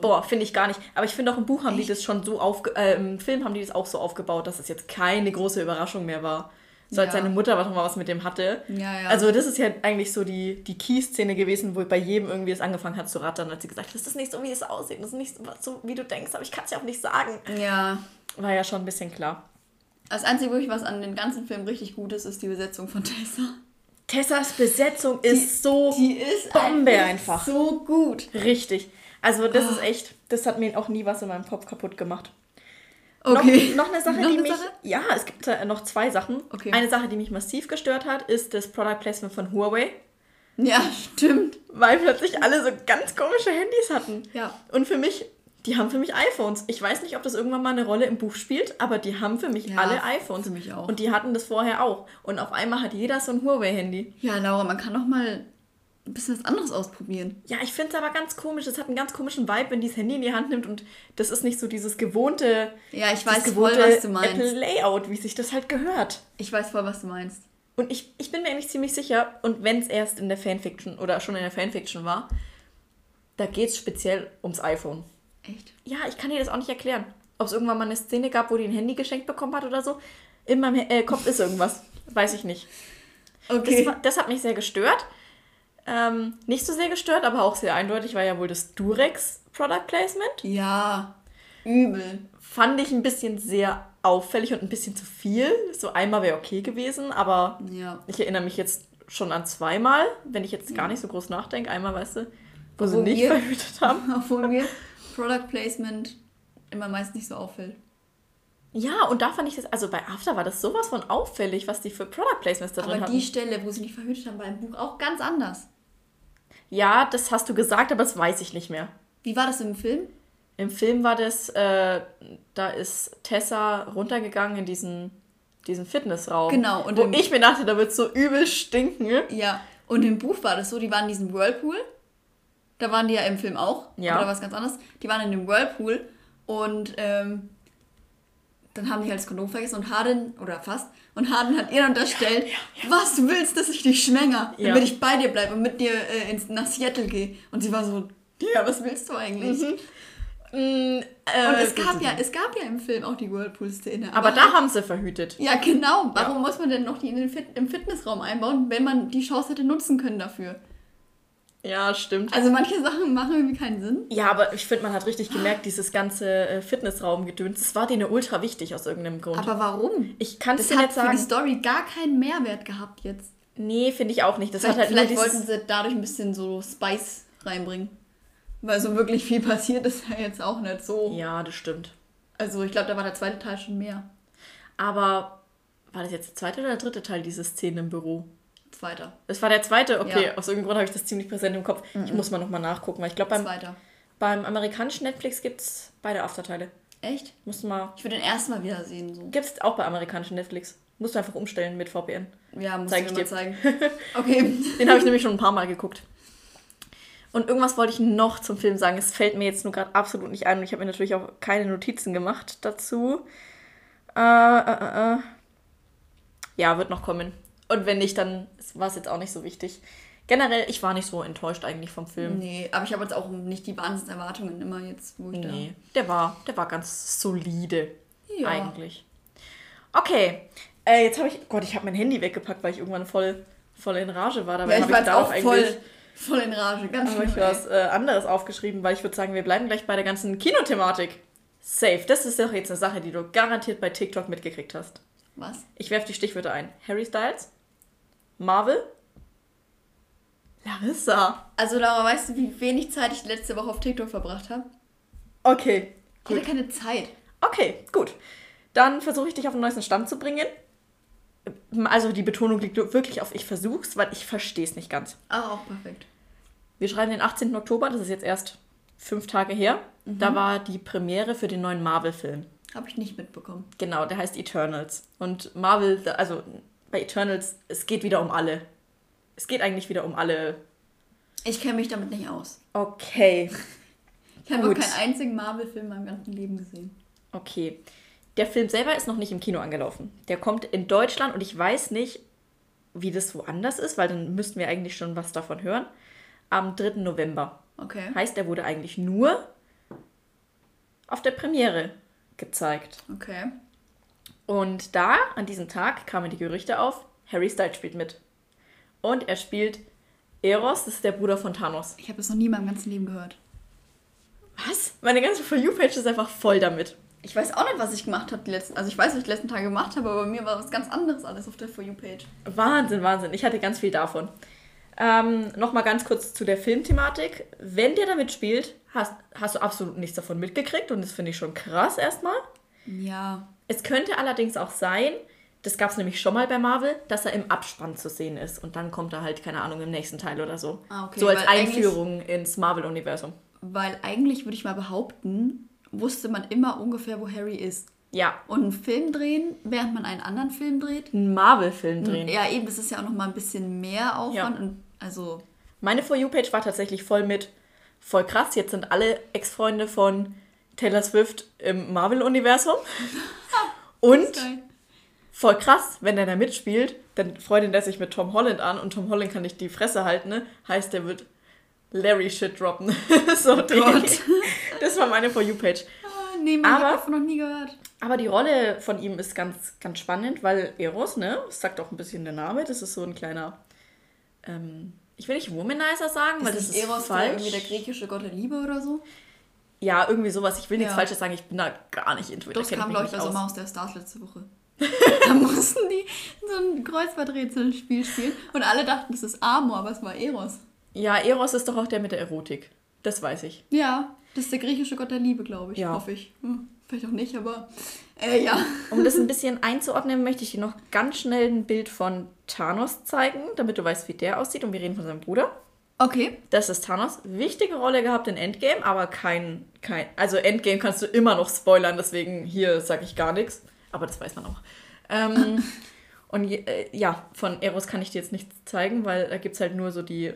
Boah, finde ich gar nicht. Aber ich finde auch im Buch haben die
Echt?
das schon so aufge... Äh, im Film haben die das auch so aufgebaut, dass es jetzt keine große Überraschung mehr war. So als
Ja.
seine Mutter was mal was mit dem hatte.
Ja, ja.
Also das ist ja eigentlich so die, die Key-Szene gewesen, wo bei jedem irgendwie es angefangen hat zu rattern, als sie gesagt hat, das ist nicht so, wie es aussieht, das ist nicht so, wie du denkst, aber ich kann es ja auch nicht sagen.
Ja.
War ja schon ein bisschen klar.
Das Einzige, wirklich, was an den ganzen Film richtig gut ist, ist die Besetzung von Tessa.
Tessas Besetzung ist so
Die ist
Bombe einfach.
so gut.
richtig. Also das
Ah.
ist echt, das hat mir auch nie was in meinem Kopf kaputt gemacht.
Okay.
Noch, noch eine Sache,
Noch
die
eine
mich.
Sache?
Ja, es gibt äh, noch zwei Sachen.
Okay.
Eine Sache, die mich massiv gestört hat, ist das Product Placement von Huawei,
Ja, stimmt.
weil plötzlich alle so ganz komische Handys hatten.
Ja.
Und für mich, die haben für mich iPhones. Ich weiß nicht, ob das irgendwann mal eine Rolle im Buch spielt, aber die haben für mich
Ja,
alle iPhones.
für mich auch.
Und die hatten das vorher auch. Und auf einmal hat jeder so ein Huawei-Handy.
Ja, Laura, man kann doch mal ein bisschen was anderes ausprobieren.
Ja, ich finde es aber ganz komisch. Es hat einen ganz komischen Vibe, wenn die das Handy in die Hand nimmt und das ist nicht so dieses gewohnte,
Ja, ich weiß voll,
gewohnte
was du meinst.
Apple-Layout, wie sich das halt gehört.
Ich weiß voll, was du meinst.
Und ich, ich bin mir eigentlich ziemlich sicher, und wenn es erst in der Fanfiction oder schon in der Fanfiction war, da geht es speziell ums iPhone.
Echt?
Ja, ich kann dir das auch nicht erklären. Ob es irgendwann mal eine Szene gab, wo die ein Handy geschenkt bekommen hat oder so. In meinem äh, Kopf ist irgendwas. Weiß ich nicht.
Okay.
Das, das hat mich sehr gestört. Ähm, nicht so sehr gestört, aber auch sehr eindeutig war ja wohl das Durex Product Placement.
ja, übel.
Fand ich ein bisschen sehr auffällig und ein bisschen zu viel. So einmal wäre okay gewesen, aber
Ja.
ich erinnere mich jetzt schon an zweimal, wenn ich jetzt gar nicht so groß nachdenke. Einmal, weißt du, wo sie nicht
wir-
verhütet haben.
Obwohl mir Product Placement immer meist nicht so auffällt.
Ja, und da fand ich das, also bei After war das sowas von auffällig, was die für Product Placements da drin
Aber
hatten.
die Stelle, wo sie nicht verhütet haben, war im Buch auch ganz anders.
Ja, das hast du gesagt, aber das weiß ich nicht mehr.
Wie war das im Film?
Im Film war das, äh, da ist Tessa runtergegangen in diesen, diesen Fitnessraum.
Genau, und
wo ich mir dachte, da wird so übel stinken.
Ja, und im Buch war das so, die waren in diesem Whirlpool. Da waren die ja im Film auch.
Ja.
Oder was ganz anderes. Die waren in dem Whirlpool und ähm, dann haben die halt das Kondom vergessen und Harden, oder fast, und Harden hat ihr unterstellt, was, du willst, dass ich dich schwänger,
Ja.
damit ich bei dir bleibe und mit dir äh, ins, nach Seattle gehe. Und sie war so, ja, was willst du eigentlich?
Mm, äh,
Und es gab ja, es gab ja im Film auch die Whirlpool-Szene.
Aber da haben sie verhütet.
Ja, genau. Warum muss man denn noch die in den Fit im Fitnessraum einbauen, wenn man die Chance hätte nutzen können dafür?
Ja, stimmt.
Also manche Sachen machen irgendwie keinen Sinn.
Ja, aber ich finde, man hat richtig gemerkt, dieses ganze äh, Fitnessraumgedöns, das war denen ultra wichtig aus irgendeinem Grund.
Aber warum?
ich kann es
Das
dir
hat
nicht
für die
sagen.
Story gar keinen Mehrwert gehabt jetzt.
Nee, finde ich auch nicht. Das
Vielleicht,
hat halt
vielleicht wollten sie dadurch ein bisschen so Spice reinbringen. Weil so wirklich viel passiert ist ja jetzt auch nicht so.
Ja, das stimmt.
Also ich glaube, da war der zweite Teil schon mehr.
Aber war das jetzt der zweite oder der dritte Teil dieser Szene im Büro?
Zweiter.
Das war der zweite? Okay,
Ja.
aus irgendeinem Grund habe ich das ziemlich präsent im Kopf. Ich muss mal nochmal nachgucken, weil ich glaube, beim,
Zweiter.
beim amerikanischen Netflix gibt es beide Afterteile.
Echt?
Musst du mal.
Ich würde den ersten Mal wiedersehen. So.
Gibt es auch bei amerikanischen Netflix. Musst du einfach umstellen mit VPN.
Ja, muss
Zeig
ich dir. mal zeigen. Okay.
Den habe ich nämlich schon ein paar Mal geguckt. Und irgendwas wollte ich noch zum Film sagen. Es fällt mir jetzt nur gerade absolut nicht ein. Und ich habe mir natürlich auch keine Notizen gemacht dazu. Äh, äh, äh, äh. Ja, wird noch kommen. Und wenn nicht, dann war es jetzt auch nicht so wichtig. Generell, ich war nicht so enttäuscht eigentlich vom Film.
Nee, aber ich habe jetzt auch nicht die Wahnsinnserwartungen immer jetzt, wo ich
Nee, der war, der war ganz solide
Ja.
eigentlich. Okay, äh, jetzt habe ich, Gott, ich habe mein Handy weggepackt, weil ich irgendwann voll, voll in Rage war. Dabei
Ja, ich
habe
war
ich darauf
auch
eigentlich
voll- Voll in Rage, ganz
habe
schön.
ich was äh, anderes aufgeschrieben, weil ich würde sagen, wir bleiben gleich bei der ganzen Kinothematik. Safe. Das ist doch jetzt eine Sache, die du garantiert bei TikTok mitgekriegt hast.
Was?
Ich werfe die Stichwörter ein. Harry Styles, Marvel, Larissa.
Also Laura, weißt du, wie wenig Zeit ich letzte Woche auf TikTok verbracht habe?
Okay,
Ich hatte keine Zeit.
Okay, gut. Dann versuche ich dich auf den neuesten Stand zu bringen. Also die Betonung liegt wirklich auf ich versuch's, weil ich verstehe es nicht ganz.
Ah, auch perfekt.
Wir schreiben den 18. Oktober, das ist jetzt erst fünf Tage her. Da war die Premiere für den neuen Marvel-Film.
Habe ich nicht mitbekommen.
Genau, der heißt Eternals. Und Marvel, also bei Eternals, es geht wieder um alle. Es geht eigentlich wieder um alle.
Ich kenne mich damit nicht aus.
Okay,
Ich habe noch
Gut.
keinen einzigen Marvel-Film in meinem ganzen Leben gesehen.
okay. Der Film selber ist noch nicht im Kino angelaufen. Der kommt in Deutschland und ich weiß nicht, wie das woanders ist, weil dann müssten wir eigentlich schon was davon hören. Am 3. November.
Okay.
Heißt, er wurde eigentlich nur auf der Premiere gezeigt.
Okay.
Und da, an diesem Tag, kamen die Gerüchte auf, Harry Styles spielt mit. Und er spielt Eros, das ist der Bruder von Thanos.
Ich habe das noch nie in meinem ganzen Leben gehört.
Was? Meine ganze For You-Page ist einfach voll damit.
Ich weiß auch nicht, was ich gemacht habe die letzten. Also ich weiß, was ich die letzten Tage gemacht habe, aber bei mir war was ganz anderes alles auf der For You Page.
Wahnsinn, Wahnsinn. Ich hatte ganz viel davon. Ähm, Nochmal ganz kurz zu der Filmthematik. Wenn der damit spielt, hast, hast du absolut nichts davon mitgekriegt und das finde ich schon krass erstmal.
Ja.
Es könnte allerdings auch sein, das gab es nämlich schon mal bei Marvel, dass er im Abspann zu sehen ist und dann kommt er halt, keine Ahnung, im nächsten Teil oder so.
Ah, okay,
so als Einführung ins Marvel-Universum.
Weil eigentlich würde ich mal behaupten, wusste man immer ungefähr, wo Harry ist.
Ja,
Und einen Film drehen, während man einen anderen Film dreht.
einen Marvel-Film drehen.
Ja, eben, das ist ja auch noch mal ein bisschen mehr Aufwand.
Ja.
Und also,
Meine For You-Page war tatsächlich voll mit, voll krass, jetzt sind alle Ex-Freunde von Taylor Swift im Marvel-Universum. Und
geil.
voll krass, wenn der da mitspielt, dann freundet er sich mit Tom Holland an und Tom Holland kann nicht die Fresse halten, ne? Heißt, der wird Larry Shit droppen. so, die,
Gott.
das war meine For You-Page.
Ah, nee, man, ich
Aber-
davon noch nie gehört.
Aber die Rolle von ihm ist ganz, ganz spannend, weil Eros, ne, das sagt auch ein bisschen der Name, das ist so ein kleiner, ähm, ich will nicht Womanizer sagen, weil das
nicht
ist
Eros der
falsch.
irgendwie der griechische Gott der Liebe oder so?
Ja, irgendwie sowas. Ich will nichts
Ja.
Falsches sagen, ich bin da gar nicht into it. da
Das kam, glaube ich, bei
aus.
Sommer aus der Stars letzte Woche. da mussten die so ein Kreuzworträtselspiel spielen und alle dachten, das ist Amor, aber es war Eros.
Ja, Eros ist doch auch der mit der Erotik. Das weiß ich.
Ja, das ist der griechische Gott der Liebe, glaube ich.
Ja.
Hoffe ich. Hm, vielleicht auch nicht, aber äh, ja.
Um das ein bisschen einzuordnen, möchte ich dir noch ganz schnell ein Bild von Thanos zeigen, damit du weißt, wie der aussieht. Und wir reden von seinem Bruder.
Okay.
Das ist Thanos. Wichtige Rolle gehabt in Endgame, aber kein, kein. Also Endgame kannst du immer noch spoilern, deswegen hier sage ich gar nichts. Aber das weiß man auch. Ähm, und je, äh, ja, von Eros kann ich dir jetzt nichts zeigen, weil da gibt es halt nur so die,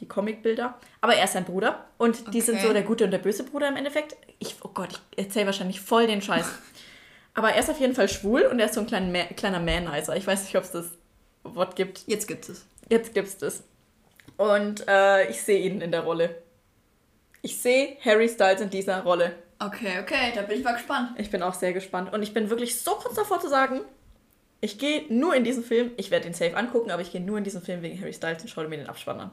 die Comicbilder. Aber er ist sein Bruder. Und die sind
Okay.
so der gute und der böse Bruder im Endeffekt. Ich, oh Gott, ich erzähle wahrscheinlich voll den Scheiß. aber er ist auf jeden Fall schwul und er ist so ein kleiner, Ma kleiner Manizer. Ich weiß nicht, ob es das Wort gibt.
Jetzt gibt es.
Jetzt gibt's das. Und äh, ich sehe ihn in der Rolle. Ich sehe Harry Styles in dieser Rolle.
Okay, okay, da bin ich mal gespannt.
Ich bin auch sehr gespannt. Und ich bin wirklich so kurz davor zu sagen, ich gehe nur in diesen Film. Ich werde den safe angucken, aber ich gehe nur in diesen Film wegen Harry Styles und schaue mir den Abspann an.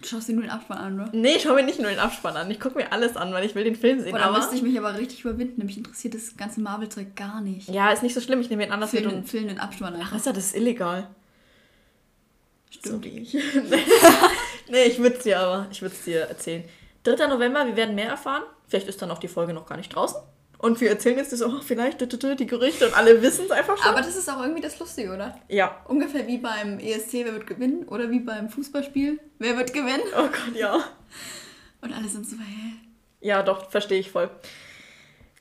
Du schaust dir nur den Abspann an, oder?
Nee, ich schaue mir nicht nur den Abspann an. Ich gucke mir alles an, weil ich will den Film sehen.
Boah, da
aber
müsste ich mich aber richtig überwinden. Mich interessiert das ganze Marvel-Zeug gar nicht.
ja, ist nicht so schlimm. Ich nehme ihn anders mit
Film,
und.
Film den Abspann einfach.
Ach, ist ja das ist illegal.
Stimmt.
So ich. nee, ich würde es dir aber, ich würde es dir erzählen. 3. November, wir werden mehr erfahren. Vielleicht ist dann auch die Folge noch gar nicht draußen. Und wir erzählen jetzt so, oh, vielleicht die Gerüchte und alle wissen es einfach schon.
Aber das ist auch irgendwie das Lustige, oder?
ja.
Ungefähr wie beim ESC, wer wird gewinnen? Oder wie beim Fußballspiel, wer wird gewinnen?
Oh Gott, ja.
Und alle sind so, hä?
Ja, doch, verstehe ich voll.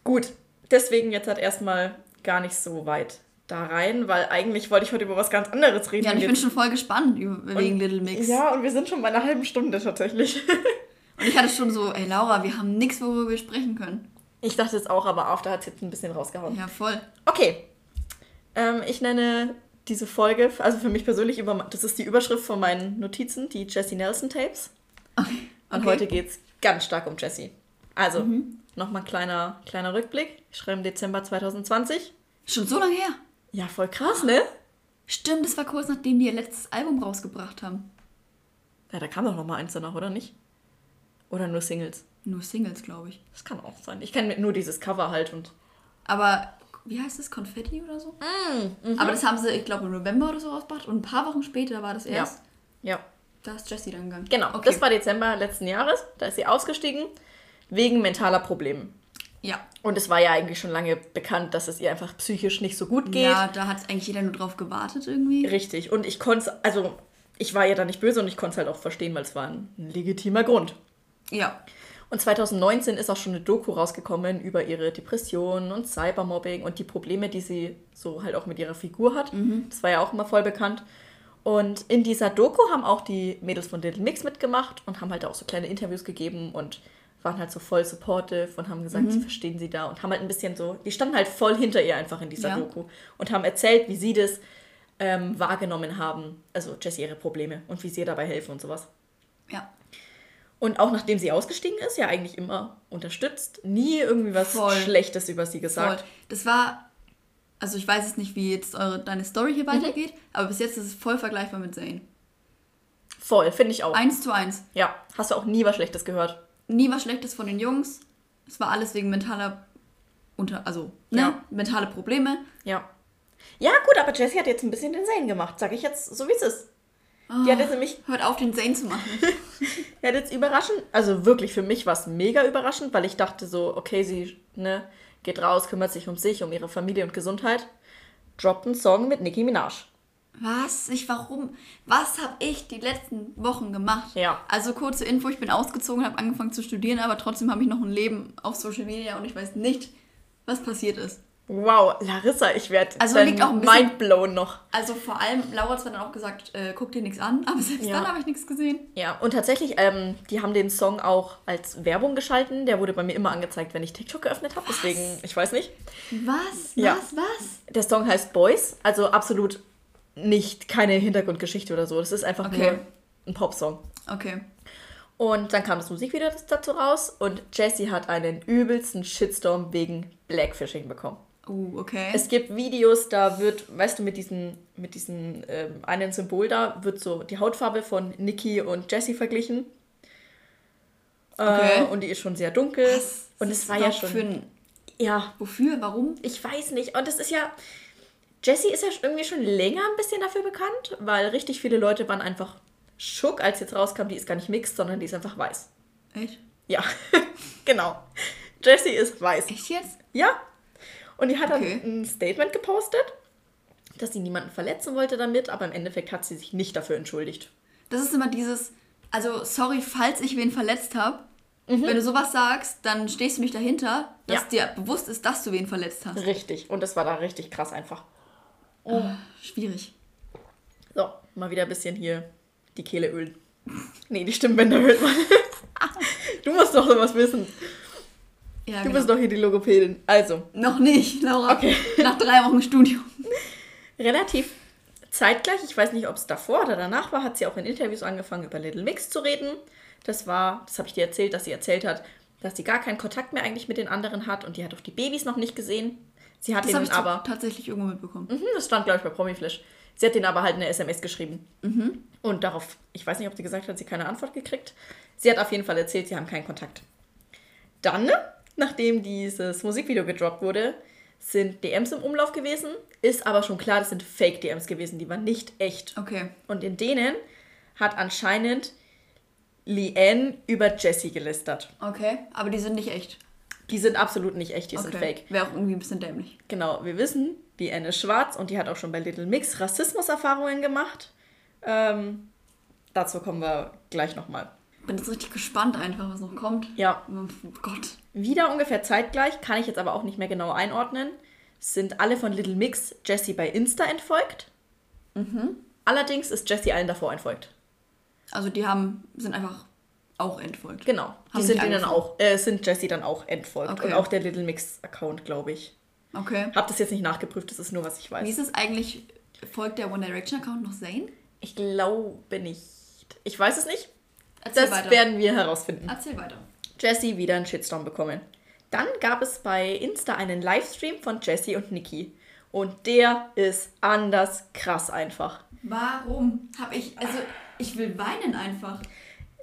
Gut, deswegen jetzt halt erstmal gar nicht so weit da rein, weil eigentlich wollte ich heute über was ganz anderes reden.
Ja, und ich
Und
bin schon voll gespannt über, wegen Little Mix.
Ja, und wir sind schon bei einer halben Stunde tatsächlich.
Und ich hatte schon so, ey Laura, wir haben nichts, worüber wir sprechen können.
Ich dachte es auch, aber After hat es jetzt ein bisschen rausgehauen.
Ja, voll.
Okay. Ähm, ich nenne diese Folge, also für mich persönlich, über, das ist die Überschrift von meinen Notizen, die Jessie Nelson Tapes.
Okay.
Und
okay.
heute geht es ganz stark um Jessie. Also,
Mhm.
nochmal kleiner, kleiner Rückblick. Ich schreibe im Dezember 2020.
Schon so lange her.
Ja, voll krass, ne?
Stimmt, das war kurz nachdem die ihr letztes Album rausgebracht haben.
Ja, da kam doch noch mal eins danach, oder nicht? Oder nur Singles?
Nur Singles, glaube ich.
Das kann auch sein. Ich kenne nur dieses Cover halt und.
Aber wie heißt das? Konfetti oder so?
Mhm.
Aber das haben sie, ich glaube, im November oder so rausgebracht. Und ein paar Wochen später war das
Ja.
erst.
Ja.
Da ist Jessie dann gegangen.
Genau.
Okay.
Das war Dezember letzten Jahres. Da ist sie ausgestiegen. Wegen mentaler Probleme.
Ja.
Und es war ja eigentlich schon lange bekannt, dass es ihr einfach psychisch nicht so gut geht.
Ja, da hat eigentlich jeder nur drauf gewartet irgendwie.
Richtig. Und ich konnte es, also ich war ja da nicht böse und ich konnte es halt auch verstehen, weil es war ein, legitimer Grund.
Ja.
Und 2019 ist auch schon eine Doku rausgekommen über ihre Depressionen und Cybermobbing und die Probleme, die sie so halt auch mit ihrer Figur hat. Das war ja auch immer voll bekannt. Und in dieser Doku haben auch die Mädels von Little Mix mitgemacht und haben halt auch so kleine Interviews gegeben und waren halt so voll supportive und haben gesagt, sie verstehen sie da und haben halt ein bisschen so, die standen halt voll hinter ihr einfach in dieser
Ja.
Doku und haben erzählt, wie sie das ähm, wahrgenommen haben, also Jessie ihre Probleme und wie sie ihr dabei helfen und sowas.
Ja.
Und auch nachdem sie ausgestiegen ist, ja eigentlich immer unterstützt, nie irgendwie was
Voll.
Schlechtes über sie gesagt.
Voll. Das war, also ich weiß jetzt nicht, wie jetzt eure, deine Story
Mhm.
hier weitergeht, aber bis jetzt ist es voll vergleichbar mit Zane.
Voll, finde ich auch.
Eins zu eins.
ja, hast du auch nie was Schlechtes gehört.
Nie was Schlechtes von den Jungs. Es war alles wegen mentaler, unter, also, ne?
Ja.
mentale Probleme.
Ja. Ja, gut, aber Jessie hat jetzt ein bisschen den Zane gemacht, sage ich jetzt so, wie es ist. Die hat jetzt nämlich,
Hört auf, den Zane zu machen.
die hat jetzt überraschend, also wirklich für mich war es mega überraschend, weil ich dachte so, okay, sie ne, geht raus, kümmert sich um sich, um ihre Familie und Gesundheit, droppt einen Song mit Nicki Minaj.
Was? Ich, warum? Was habe ich die letzten Wochen gemacht?
Ja.
Also kurze Info, ich bin ausgezogen, habe angefangen zu studieren, aber trotzdem habe ich noch ein Leben auf Social Media und ich weiß nicht, was passiert ist.
Wow, Larissa, ich werde
Also liegt auch ein bisschen-
mindblown noch.
Also vor allem, Laura hat dann auch gesagt, äh, guck dir nichts an, aber selbst
Ja.
dann habe ich nichts gesehen.
Ja, und tatsächlich, ähm, die haben den Song auch als Werbung geschalten. Der wurde bei mir immer angezeigt, wenn ich TikTok geöffnet habe. Deswegen, ich weiß nicht.
Was?
Ja.
Was? Was?
Der Song heißt Boys, also absolut nicht keine Hintergrundgeschichte oder so. Das ist einfach
Okay.
nur ein Popsong.
Okay.
Und dann kam das Musikvideo dazu raus und Jessie hat einen übelsten Shitstorm wegen Blackfishing bekommen.
Uh, okay.
Es gibt Videos, da wird, weißt du, mit diesem mit diesen ähm, einen Symbol da wird so die Hautfarbe von Nikki und Jessie verglichen.
Okay.
Äh, und die ist schon sehr dunkel.
Was
und es war ja schon.
Für ein,
ja,
wofür? Warum?
ich weiß nicht. Und es ist ja. Jessie ist ja irgendwie schon länger ein bisschen dafür bekannt, weil richtig viele Leute waren einfach schock, als jetzt rauskam, die ist gar nicht mixed, sondern die ist einfach weiß.
Echt?
Ja, genau. Jessie ist weiß.
Echt jetzt?
Ja. Und die hat
Okay.
dann ein Statement gepostet, dass sie niemanden verletzen wollte damit, aber im Endeffekt hat sie sich nicht dafür entschuldigt.
Das ist immer dieses, also sorry, falls ich wen verletzt habe.
Mhm.
Wenn du sowas sagst, dann stehst du nicht dahinter, dass
Ja.
dir bewusst ist, dass du wen verletzt hast.
Richtig. Und das war da richtig krass einfach.
Schwierig.
So, mal wieder ein bisschen hier die Kehle ölen. Nee, die Stimmbänder ölen man. Du musst doch sowas wissen.
Ja,
Du
genau.
bist doch hier die Logopädin. Also,
Noch nicht, Laura.
Okay.
Nach drei Wochen Studium.
relativ zeitgleich, ich weiß nicht, ob es davor oder danach war, hat sie auch in Interviews angefangen, über Little Mix zu reden. Das war, das habe ich dir erzählt, dass sie erzählt hat, dass sie gar keinen Kontakt mehr eigentlich mit den anderen hat und die hat auch die Babys noch nicht gesehen. Sie hat
Das ich
aber,
tatsächlich irgendwo mitbekommen.
Mhm, das stand glaube ich bei Promiflash. Sie hat denen aber halt eine SMS geschrieben.
Mhm.
Und darauf, ich weiß nicht, ob sie gesagt hat, sie keine Antwort gekriegt. Sie hat auf jeden Fall erzählt, sie haben keinen Kontakt. Dann, nachdem dieses Musikvideo gedroppt wurde, sind DMs im Umlauf gewesen. Ist aber schon klar, das sind Fake-DMs gewesen, die waren nicht echt.
Okay.
Und in denen hat anscheinend Leanne über Jessie gelästert.
Okay, aber die sind nicht echt.
Die sind absolut nicht echt, die
okay.
sind fake.
Wäre auch irgendwie ein bisschen dämlich.
Genau, wir wissen, Leanne ist schwarz und die hat auch schon bei Little Mix Rassismuserfahrungen gemacht. Ähm, dazu kommen wir gleich nochmal.
Bin jetzt richtig gespannt einfach, was noch kommt.
Ja,
Oh Gott.
wieder ungefähr zeitgleich, kann ich jetzt aber auch nicht mehr genau einordnen, sind alle von Little Mix Jessie bei Insta entfolgt. Allerdings ist Jessie allen davor entfolgt.
Also die haben, sind einfach auch entfolgt.
Genau. Die
Haben
sind
sich
ihnen
angefolgt.
auch, äh, sind Jessie dann auch entfolgt.
Okay.
Und auch der Little Mix-Account, glaube ich.
Okay.
Hab das jetzt nicht nachgeprüft, das ist nur, was ich
Wie
weiß.
ist es eigentlich? Folgt der One Direction Account noch Zayn?
Ich glaube nicht. Ich weiß es nicht.
Erzähl
Das
weiter.
werden wir herausfinden.
Erzähl weiter.
Jessie wieder einen Shitstorm bekommen. Dann gab es bei Insta einen Livestream von Jessie und Nikki. Und der ist anders krass einfach.
Warum habe ich, also Ich will weinen einfach.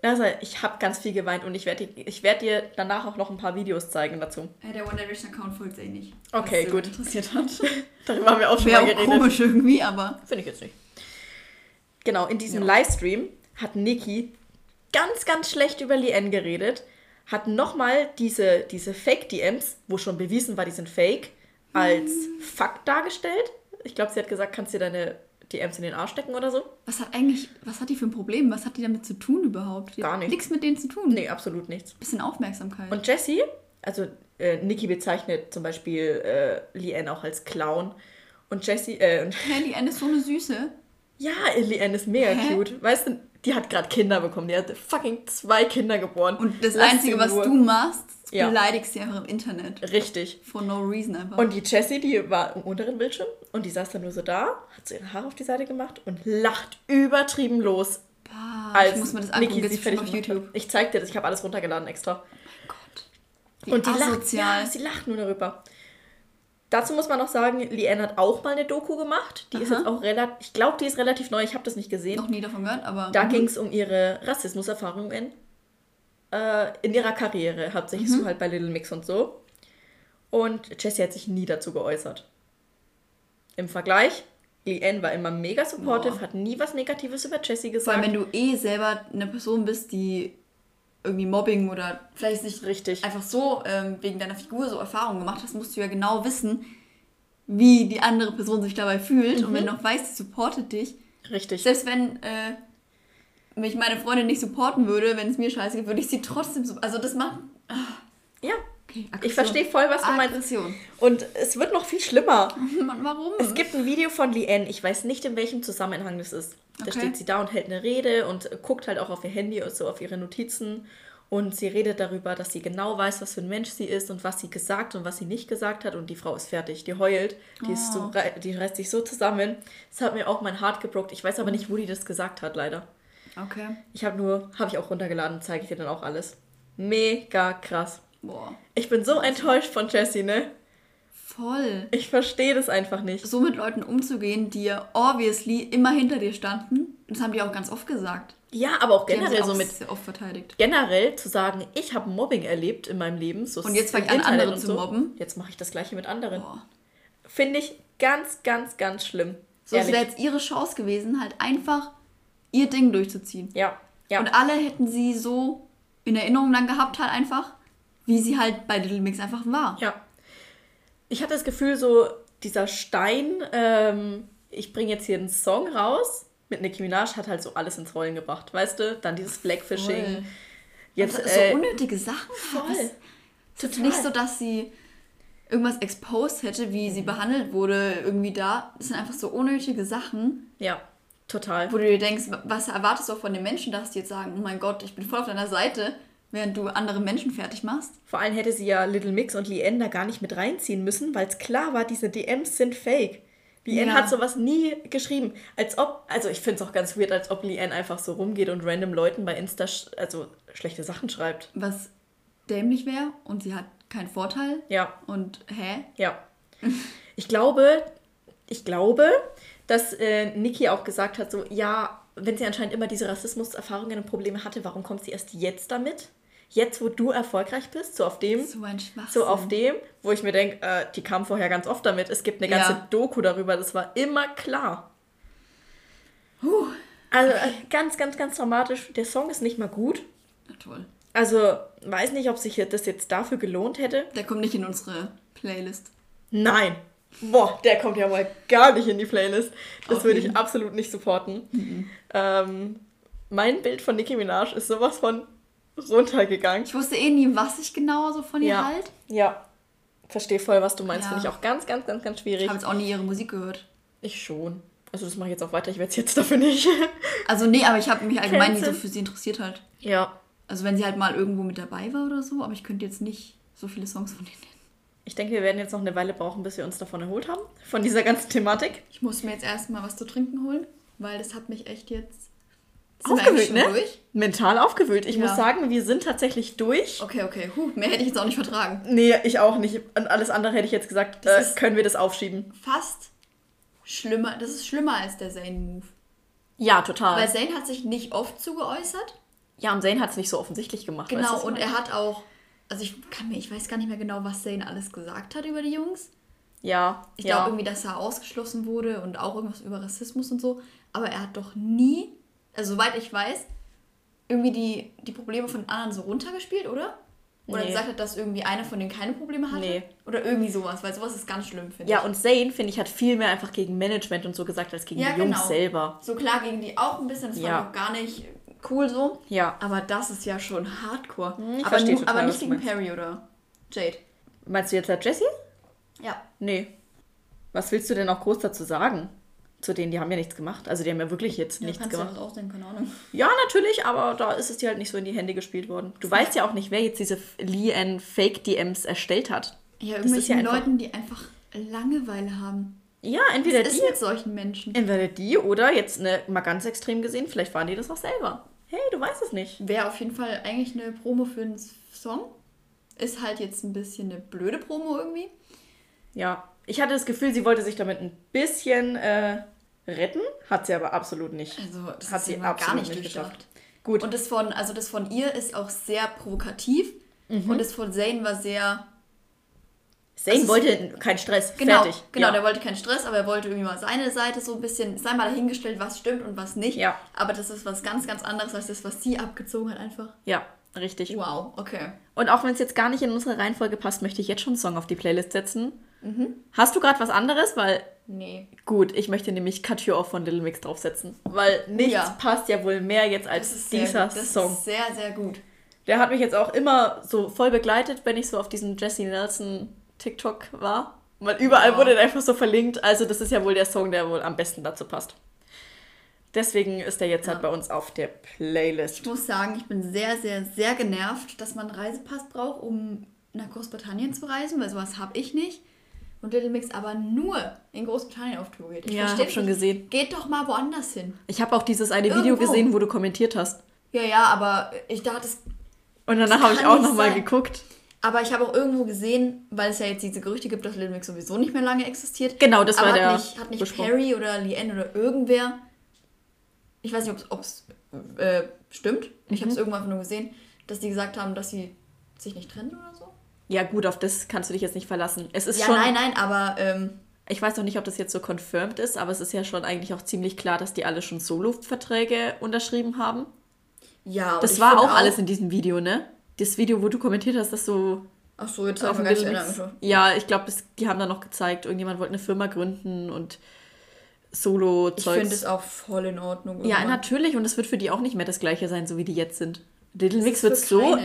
Also, ich habe ganz viel geweint und ich werde ich werd dir danach auch noch ein paar Videos zeigen dazu.
Der One Direction Account folgt eh nicht.
Okay, gut.
interessiert hat.
Darüber haben wir auch schon
Wäre
mal
auch
geredet.
komisch irgendwie, aber.
Finde ich jetzt nicht. Genau, in diesem
Ja.
Livestream hat Niki ganz, ganz schlecht über Lien geredet, hat nochmal diese, diese Fake-DMs, wo schon bewiesen war, die sind fake, als
Hm.
Fakt dargestellt. Ich glaube, sie hat gesagt, kannst dir deine DMs in den Arsch stecken oder so.
Was hat eigentlich, was hat die für ein Problem? Was hat die damit zu tun überhaupt? Die
Gar nichts.
Nichts mit denen zu tun.
Nee, absolut nichts.
Bisschen Aufmerksamkeit.
Und Jessie, also äh, Niki bezeichnet zum Beispiel äh, Lien auch als Clown. Und Jessie, äh, und
Hä, die Anne ist so eine Süße.
Ja, Lien ist mega
Hä?
cute. Weißt du, die hat gerade Kinder bekommen. Die hat fucking zwei Kinder geboren.
Und das
Lass
Einzige, was du machst,
Ja.
beleidigst sie einfach im Internet.
Richtig.
For no reason einfach.
Und die Jessie, die war im unteren Bildschirm und die saß dann nur so da, hat so ihre Haare auf die Seite gemacht und lacht übertrieben los.
Bah,
als
ich muss mir das angucken,
Niki sie fertig
auf YouTube.
Ich zeig dir das, ich habe alles runtergeladen extra.
Gott. Wie
und die lacht,
asozial.
ja, sie lacht nur darüber. Dazu muss man noch sagen, Lien hat auch mal eine Doku gemacht. Die ist
Aha.
jetzt auch relativ, ich glaube, die ist relativ neu, ich habe das nicht gesehen.
Noch nie davon gehört, aber.
Da
Mhm.
ging es um ihre Rassismuserfahrungen äh, in ihrer Karriere, hauptsächlich
Mhm.
so halt bei Little Mix und so. Und Jessie hat sich nie dazu geäußert. Im Vergleich, Leanne war immer mega supportive,
Boah.
hat nie was Negatives über Jessie
Vor allem,
gesagt.
wenn du eh selber eine Person bist, die irgendwie Mobbing oder vielleicht nicht
Richtig.
einfach so ähm, wegen deiner Figur so Erfahrungen gemacht hast, musst du ja genau wissen, wie die andere Person sich dabei fühlt. Und
Mhm.
wenn du noch weißt, sie supportet dich,
Richtig.
selbst wenn äh, mich meine Freundin nicht supporten würde, wenn es mir scheiße geht, würde ich sie trotzdem so. Also das macht.
Ja.
Okay,
Ich verstehe voll, was du meinst.
Aggression.
Und es wird noch viel schlimmer.
Mann, warum?
Es gibt ein Video von Leanne, ich weiß nicht, in welchem Zusammenhang das ist. Da
Okay.
steht sie da und hält eine Rede und guckt halt auch auf ihr Handy und so auf ihre Notizen. Und sie redet darüber, dass sie genau weiß, was für ein Mensch sie ist und was sie gesagt und was sie nicht gesagt hat. Und die Frau ist fertig, die heult, die, ist so,
Oh.
rei- die reißt sich so zusammen. Das hat mir auch mein Heart gebrochen. Ich weiß aber nicht, wo die das gesagt hat, leider.
Okay.
Ich habe nur, habe ich auch runtergeladen, zeige ich dir dann auch alles. Mega krass.
Boah.
Ich bin so enttäuscht von Jessie, ne?
Voll.
Ich verstehe das einfach nicht.
so mit Leuten umzugehen, die ja obviously immer hinter dir standen. Das haben die auch ganz oft gesagt.
Ja, aber auch generell
auch
so mit
sehr oft verteidigt.
generell zu sagen, ich habe Mobbing erlebt in meinem Leben. So
Und jetzt fange ich an,
Internet
andere zu
so.
mobben.
Jetzt mache ich das gleiche mit anderen. Finde ich ganz, ganz, ganz schlimm.
So, es wäre jetzt ihre Chance gewesen, halt einfach ihr Ding durchzuziehen.
Ja, ja.
Und alle hätten sie so in Erinnerung dann gehabt, halt einfach, wie sie halt bei Little Mix einfach war.
ja. Ich hatte das Gefühl, so dieser Stein, ähm, ich bringe jetzt hier einen Song raus. Mit Nicki Minaj hat halt so alles ins Rollen gebracht, weißt du? Dann dieses Blackfishing.
Voll.
Jetzt,
Also, so
äh,
unnötige Sachen.
voll.
Es ist nicht so, dass sie irgendwas exposed hätte, wie sie behandelt wurde, irgendwie da. Das sind einfach so unnötige Sachen,
Ja, total.
wo du dir denkst, was erwartest du auch von den Menschen, dass die jetzt sagen, oh mein Gott, ich bin voll auf deiner Seite, während du andere Menschen fertig machst.
Vor allem hätte sie ja Little Mix und Lien da gar nicht mit reinziehen müssen, weil es klar war, diese DMs sind fake. Lien
Ja.
hat sowas nie geschrieben. Als ob, also ich finde es auch ganz weird, als ob Lien einfach so rumgeht und random Leuten bei Insta sch also schlechte Sachen schreibt.
Was dämlich wäre und sie hat keinen Vorteil.
Ja,
Und hä?
ja. Ich glaube, ich glaube, dass äh, Niki auch gesagt hat, so, ja, wenn sie anscheinend immer diese Rassismuserfahrungen und Probleme hatte, warum kommt sie erst jetzt damit? Jetzt, wo du erfolgreich bist, so auf dem
So.
So auf dem, wo ich mir denke, äh, die kam vorher ganz oft damit. Es gibt eine ganze
Ja.
Doku darüber, das war immer klar. Also äh, ganz, ganz, ganz dramatisch. Der Song ist nicht mal gut.
Na toll.
Also weiß nicht, ob sich das jetzt dafür gelohnt hätte.
Der kommt nicht in unsere Playlist.
Nein. Boah, der kommt ja mal gar nicht in die Playlist. Das würde ich absolut nicht supporten. Ähm, mein Bild von Nicki Minaj ist sowas von runtergegangen.
Ich wusste eh nie, was ich genau so von ihr
Ja.
halt.
Ja. Verstehe voll, was du meinst.
Ja.
Finde ich auch ganz, ganz, ganz, ganz
Ich
schwierig.
habe jetzt auch nie ihre Musik gehört.
Ich schon. Also das mache ich jetzt auch weiter. Ich werde es jetzt dafür nicht.
Also nee, aber ich habe mich allgemein nie so für sie interessiert halt.
ja.
Also wenn sie halt mal irgendwo mit dabei war oder so, aber ich könnte jetzt nicht so viele Songs von ihr nennen.
Ich denke, wir werden jetzt noch eine Weile brauchen, bis wir uns davon erholt haben. Von dieser ganzen Thematik.
Ich muss mir jetzt erstmal was zu trinken holen, weil das hat mich echt jetzt Sind eigentlich
ne?
durch?
Mental aufgewühlt. Ich
Ja.
muss sagen, wir sind tatsächlich durch.
Okay, okay. Huh, mehr hätte ich jetzt auch nicht vertragen.
Nee, ich auch nicht. Und alles andere hätte ich jetzt gesagt,
Das
äh, können wir das aufschieben.
Fast schlimmer. Das ist schlimmer als der Zane-Move.
Ja, total.
Weil Zayn hat sich nicht oft zu geäußert.
ja, und Zayn hat es nicht so offensichtlich gemacht. weißt du,
Genau, und er hat auch, also ich kann mir, ich weiß gar nicht mehr genau, was Zayn alles gesagt hat über die Jungs.
Ja,
Ich
ja.
glaube irgendwie, dass er ausgeschlossen wurde und auch irgendwas über Rassismus und so. Aber er hat doch nie, also soweit ich weiß, irgendwie die, die Probleme von anderen so runtergespielt, oder? Oder
Nee.
gesagt hat, dass irgendwie einer von denen keine Probleme hatte?
Nee.
Oder irgendwie sowas, weil sowas ist ganz schlimm, finde
Ja,
ich.
und Zayn, finde ich, hat viel mehr einfach gegen Management und so gesagt, als gegen
Ja,
die Jungs
genau.
selber.
So klar gegen die auch ein bisschen, das
Ja.
ich auch gar nicht cool so.
Ja.
Aber das ist ja schon hardcore.
ich
aber,
total,
aber nicht gegen. Perry oder Jade.
Meinst du jetzt halt Jessie?
Ja.
Nee. Was willst du denn auch groß dazu sagen? Zu denen, die haben ja nichts gemacht. Also die haben ja wirklich jetzt
Ja,
nichts
kannst du
gemacht.
ja was ausdenken, keine Ahnung.
Ja, natürlich, aber da ist es dir halt nicht so in die Hände gespielt worden. Du weißt ja auch nicht, wer jetzt diese Lee Fake-DMs erstellt hat.
Ja, irgendwelchen
ja
Leuten, die einfach Langeweile haben.
Ja, entweder
Was ist
die,
mit solchen Menschen?
entweder die oder jetzt ne, mal ganz extrem gesehen, vielleicht waren die das auch selber. Hey, du weißt es nicht.
Wäre auf jeden Fall eigentlich eine Promo für einen Song. Ist halt jetzt ein bisschen eine blöde Promo irgendwie.
Ja, ich hatte das Gefühl, sie wollte sich damit ein bisschen äh, retten, hat sie aber absolut nicht.
Also, das
Hat sie
mal gar
absolut
nicht
nicht geschafft. Gut.
Und das von, also das von ihr ist auch sehr provokativ.
Mhm.
Und das von Zayn war sehr.
Zayn
das
wollte keinen Stress.
Genau,
Fertig.
genau,
ja.
der wollte keinen Stress, aber er wollte irgendwie mal seine Seite so ein bisschen, sei mal dahingestellt, was stimmt und was nicht.
Ja.
Aber das ist was ganz, ganz anderes als das, was sie abgezogen hat, einfach.
ja, richtig.
Wow, okay.
Und auch wenn es jetzt gar nicht in unsere Reihenfolge passt, möchte ich jetzt schon einen Song auf die Playlist setzen.
Mhm.
Hast du gerade was anderes? Weil,
Nee.
gut, ich möchte nämlich Cut You Off von Little Mix draufsetzen. Weil nichts
ja.
passt ja wohl mehr jetzt als dieser Song.
ist sehr, sehr gut.
Der hat mich jetzt auch immer so voll begleitet, wenn ich so auf diesem Jesse Nelson TikTok war. Weil überall
Ja.
wurde der einfach so verlinkt. Also das ist ja wohl der Song, der wohl am besten dazu passt. Deswegen ist der jetzt
Ja.
halt bei uns auf der Playlist.
Ich muss sagen, ich bin sehr, sehr, sehr genervt, dass man einen Reisepass braucht, um nach Großbritannien zu reisen, weil sowas habe ich nicht. Und Little Mix aber nur in Großbritannien auf Tour geht. Ich
Ja,
versteh's
hab schon gesehen.
Geht doch mal woanders hin.
Ich habe auch dieses eine Video
Irgendwo.
gesehen, wo du kommentiert hast.
Ja, ja, aber ich dachte, es
Und danach habe ich auch nochmal geguckt.
Aber ich habe auch irgendwo gesehen, weil es ja jetzt diese Gerüchte gibt, dass Little Mix sowieso nicht mehr lange existiert.
Genau, das war der
hat nicht, hat nicht
Besprung.
Perry oder Leanne oder irgendwer. Ich weiß nicht, ob es äh, stimmt. Ich
Mhm.
habe es irgendwann einfach nur gesehen, dass die gesagt haben, dass sie sich nicht trennen oder so.
Ja, gut, auf das kannst du dich jetzt nicht verlassen. Es ist
ja,
schon.
nein, nein, aber ähm,
Ich weiß noch nicht, ob das jetzt so confirmed ist, aber es ist ja schon eigentlich auch ziemlich klar, dass die alle schon Solo-Verträge unterschrieben haben.
ja. und
Das war
find
auch alles in diesem Video, ne? Das Video, wo du kommentiert hast, dass so
Ach so, jetzt
auf
haben
dem
wir gar nicht
Little
mehr
Mix.
angeschaut.
Ja, ich glaube, die haben da noch gezeigt, irgendjemand wollte eine Firma gründen und Solo-Zeugs.
Ich finde es auch voll in Ordnung.
Ja,
irgendwann.
natürlich. Und es wird für die auch nicht mehr das gleiche sein, so wie die jetzt sind. Little Mix wird es so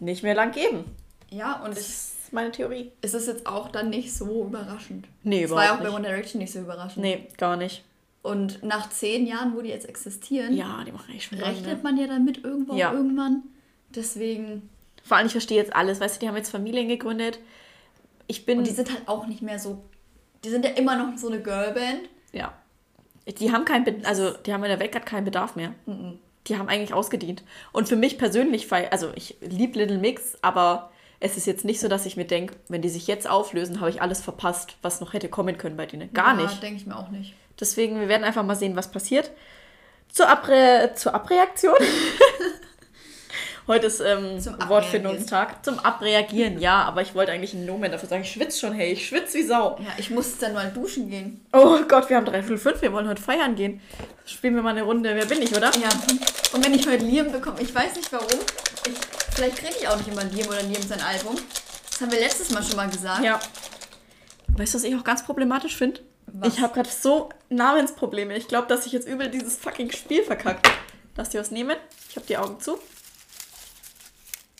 nicht mehr lang geben.
Ja, und
Das
ich,
ist meine Theorie.
es ist jetzt auch dann nicht so überraschend.
Nee,
Es war ja auch
überhaupt
bei
nicht.
One Direction nicht so überraschend.
Nee, gar nicht.
Und nach zehn Jahren, wo die jetzt existieren,
Ja, die machen echt schon lange,
rechnet
ne?
man ja damit irgendwo
Ja.
irgendwann. Deswegen.
Vor allem, ich verstehe jetzt alles. Weißt du, die haben jetzt Familien gegründet. Ich bin.
Und die sind halt auch nicht mehr so. Die sind ja immer noch so eine Girlband.
ja. Die haben keinen, also die haben in der Welt gerade keinen Bedarf mehr. Die haben eigentlich ausgedient. Und für mich persönlich, also ich liebe Little Mix, aber es ist jetzt nicht so, dass ich mir denke, wenn die sich jetzt auflösen, habe ich alles verpasst, was noch hätte kommen können bei denen. Gar
ja,
nicht.
denke ich mir auch nicht.
Deswegen, wir werden einfach mal sehen, was passiert. Zur, Abre zur Abreaktion. Heute ist ähm, Wortfindungstag. Zum Abreagieren, ja. Aber ich wollte eigentlich einen Nomen dafür sagen. Ich schwitze schon, hey. Ich schwitze wie Sau.
Ja, ich muss dann mal duschen gehen.
Oh Gott, wir haben dreiviertel fünf. Wir wollen heute feiern gehen. Spielen wir mal eine Runde. Wer bin ich, oder?
Ja. Und wenn ich heute Liam bekomme, ich weiß nicht warum. Ich, vielleicht kriege ich auch nicht immer Liam oder Liam sein Album. Das haben wir letztes Mal schon mal gesagt.
Ja. Weißt du, was ich auch ganz problematisch finde? Ich habe gerade so Namensprobleme. Ich glaube, dass ich jetzt übel dieses fucking Spiel verkackt. Lass dir was nehmen. Ich habe die Augen zu.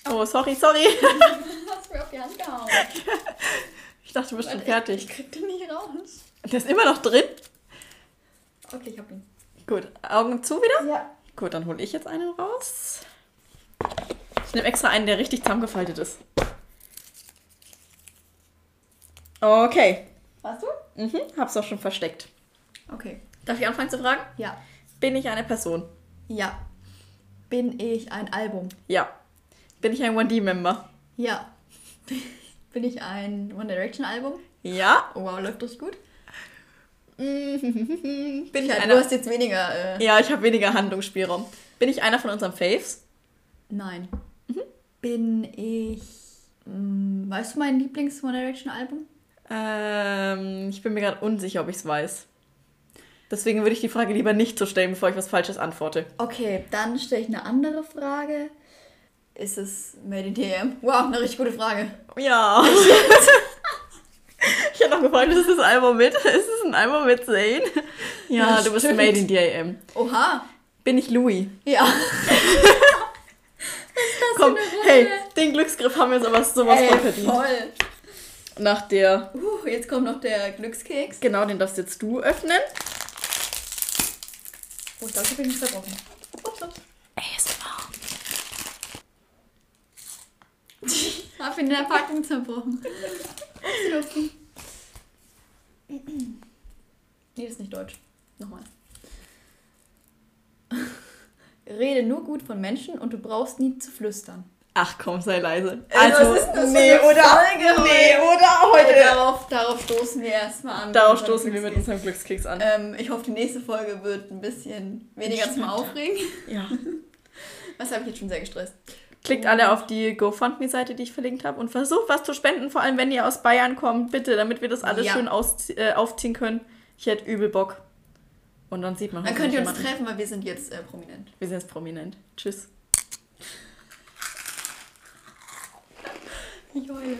Oh, sorry, sorry.
Hast mir auf die Hand gehauen.
Ich dachte, du bist schon
Warte, Ich,
fertig.
ich krieg den nicht raus.
Der ist immer noch drin.
Okay, ich hab ihn.
Gut, Augen zu wieder?
Ja.
Gut, dann hole ich jetzt einen raus. Ich nehme extra einen, der richtig zusammengefaltet ist. Okay.
Warst du?
Mhm, hab's auch schon versteckt.
Okay.
Darf ich anfangen zu fragen?
Ja.
Bin ich eine Person?
Ja. Bin ich ein Album?
Ja. Bin ich ein 1D-Member?
Ja. Bin ich ein One Direction Album?
Ja.
Wow, läuft das gut?
Bin ich
Ja,
einer?
du hast jetzt weniger. Äh,
Ja, ich habe weniger Handlungsspielraum. Bin ich einer von unseren Faves?
Nein. Bin ich. Mh, weißt du mein Lieblings-One Direction-Album?
Ähm, ich bin mir gerade unsicher, ob ich es weiß. Deswegen würde ich die Frage lieber nicht so stellen, bevor ich was Falsches antworte.
Okay, dann stelle ich eine andere Frage. Ist es Made in DM? Wow, eine richtig gute Frage.
Ja. ich habe noch gefragt, ist das Album mit? Ist es ein Album mit Zayn? Ja,
Ja,
du bist
stimmt.
made in DAM.
Oha.
Bin ich Louis?
Ja.
Hey, den Glücksgriff haben wir uns aber sowas
Ey,
von verdient.
voll.
Nach der,
Uh, jetzt kommt noch der Glückskeks.
genau, den darfst jetzt du öffnen.
Oh, ich glaube, ich habe ihn nicht zerbrochen. Ups, ups.
ASMR.
Hab ihn in der Packung zerbrochen. Nee, das ist nicht deutsch. Nochmal. Rede nur gut von Menschen und du brauchst nie zu flüstern.
Ach komm, sei leise.
Ey, was ist denn das
nee, oder,
Folge
nee, oder
Heute
heute.
darauf, darauf stoßen wir erstmal an.
Darauf stoßen wir mit unserem Glückskeks an.
Ähm, ich hoffe, die nächste Folge wird ein bisschen weniger zum. Aufregen.
Ja.
Was habe ich jetzt schon sehr gestresst.
Klickt alle auf die GoFundMe-Seite, die ich verlinkt habe und versucht was zu spenden, vor allem wenn ihr aus Bayern kommt, bitte, damit wir das alles
Ja.
schön äh, aufziehen können. Ich hätte übel Bock. Und dann sieht man
Dann könnt ihr uns treffen, weil wir sind jetzt äh, prominent.
Wir sind jetzt prominent. Tschüss.
Ich heule.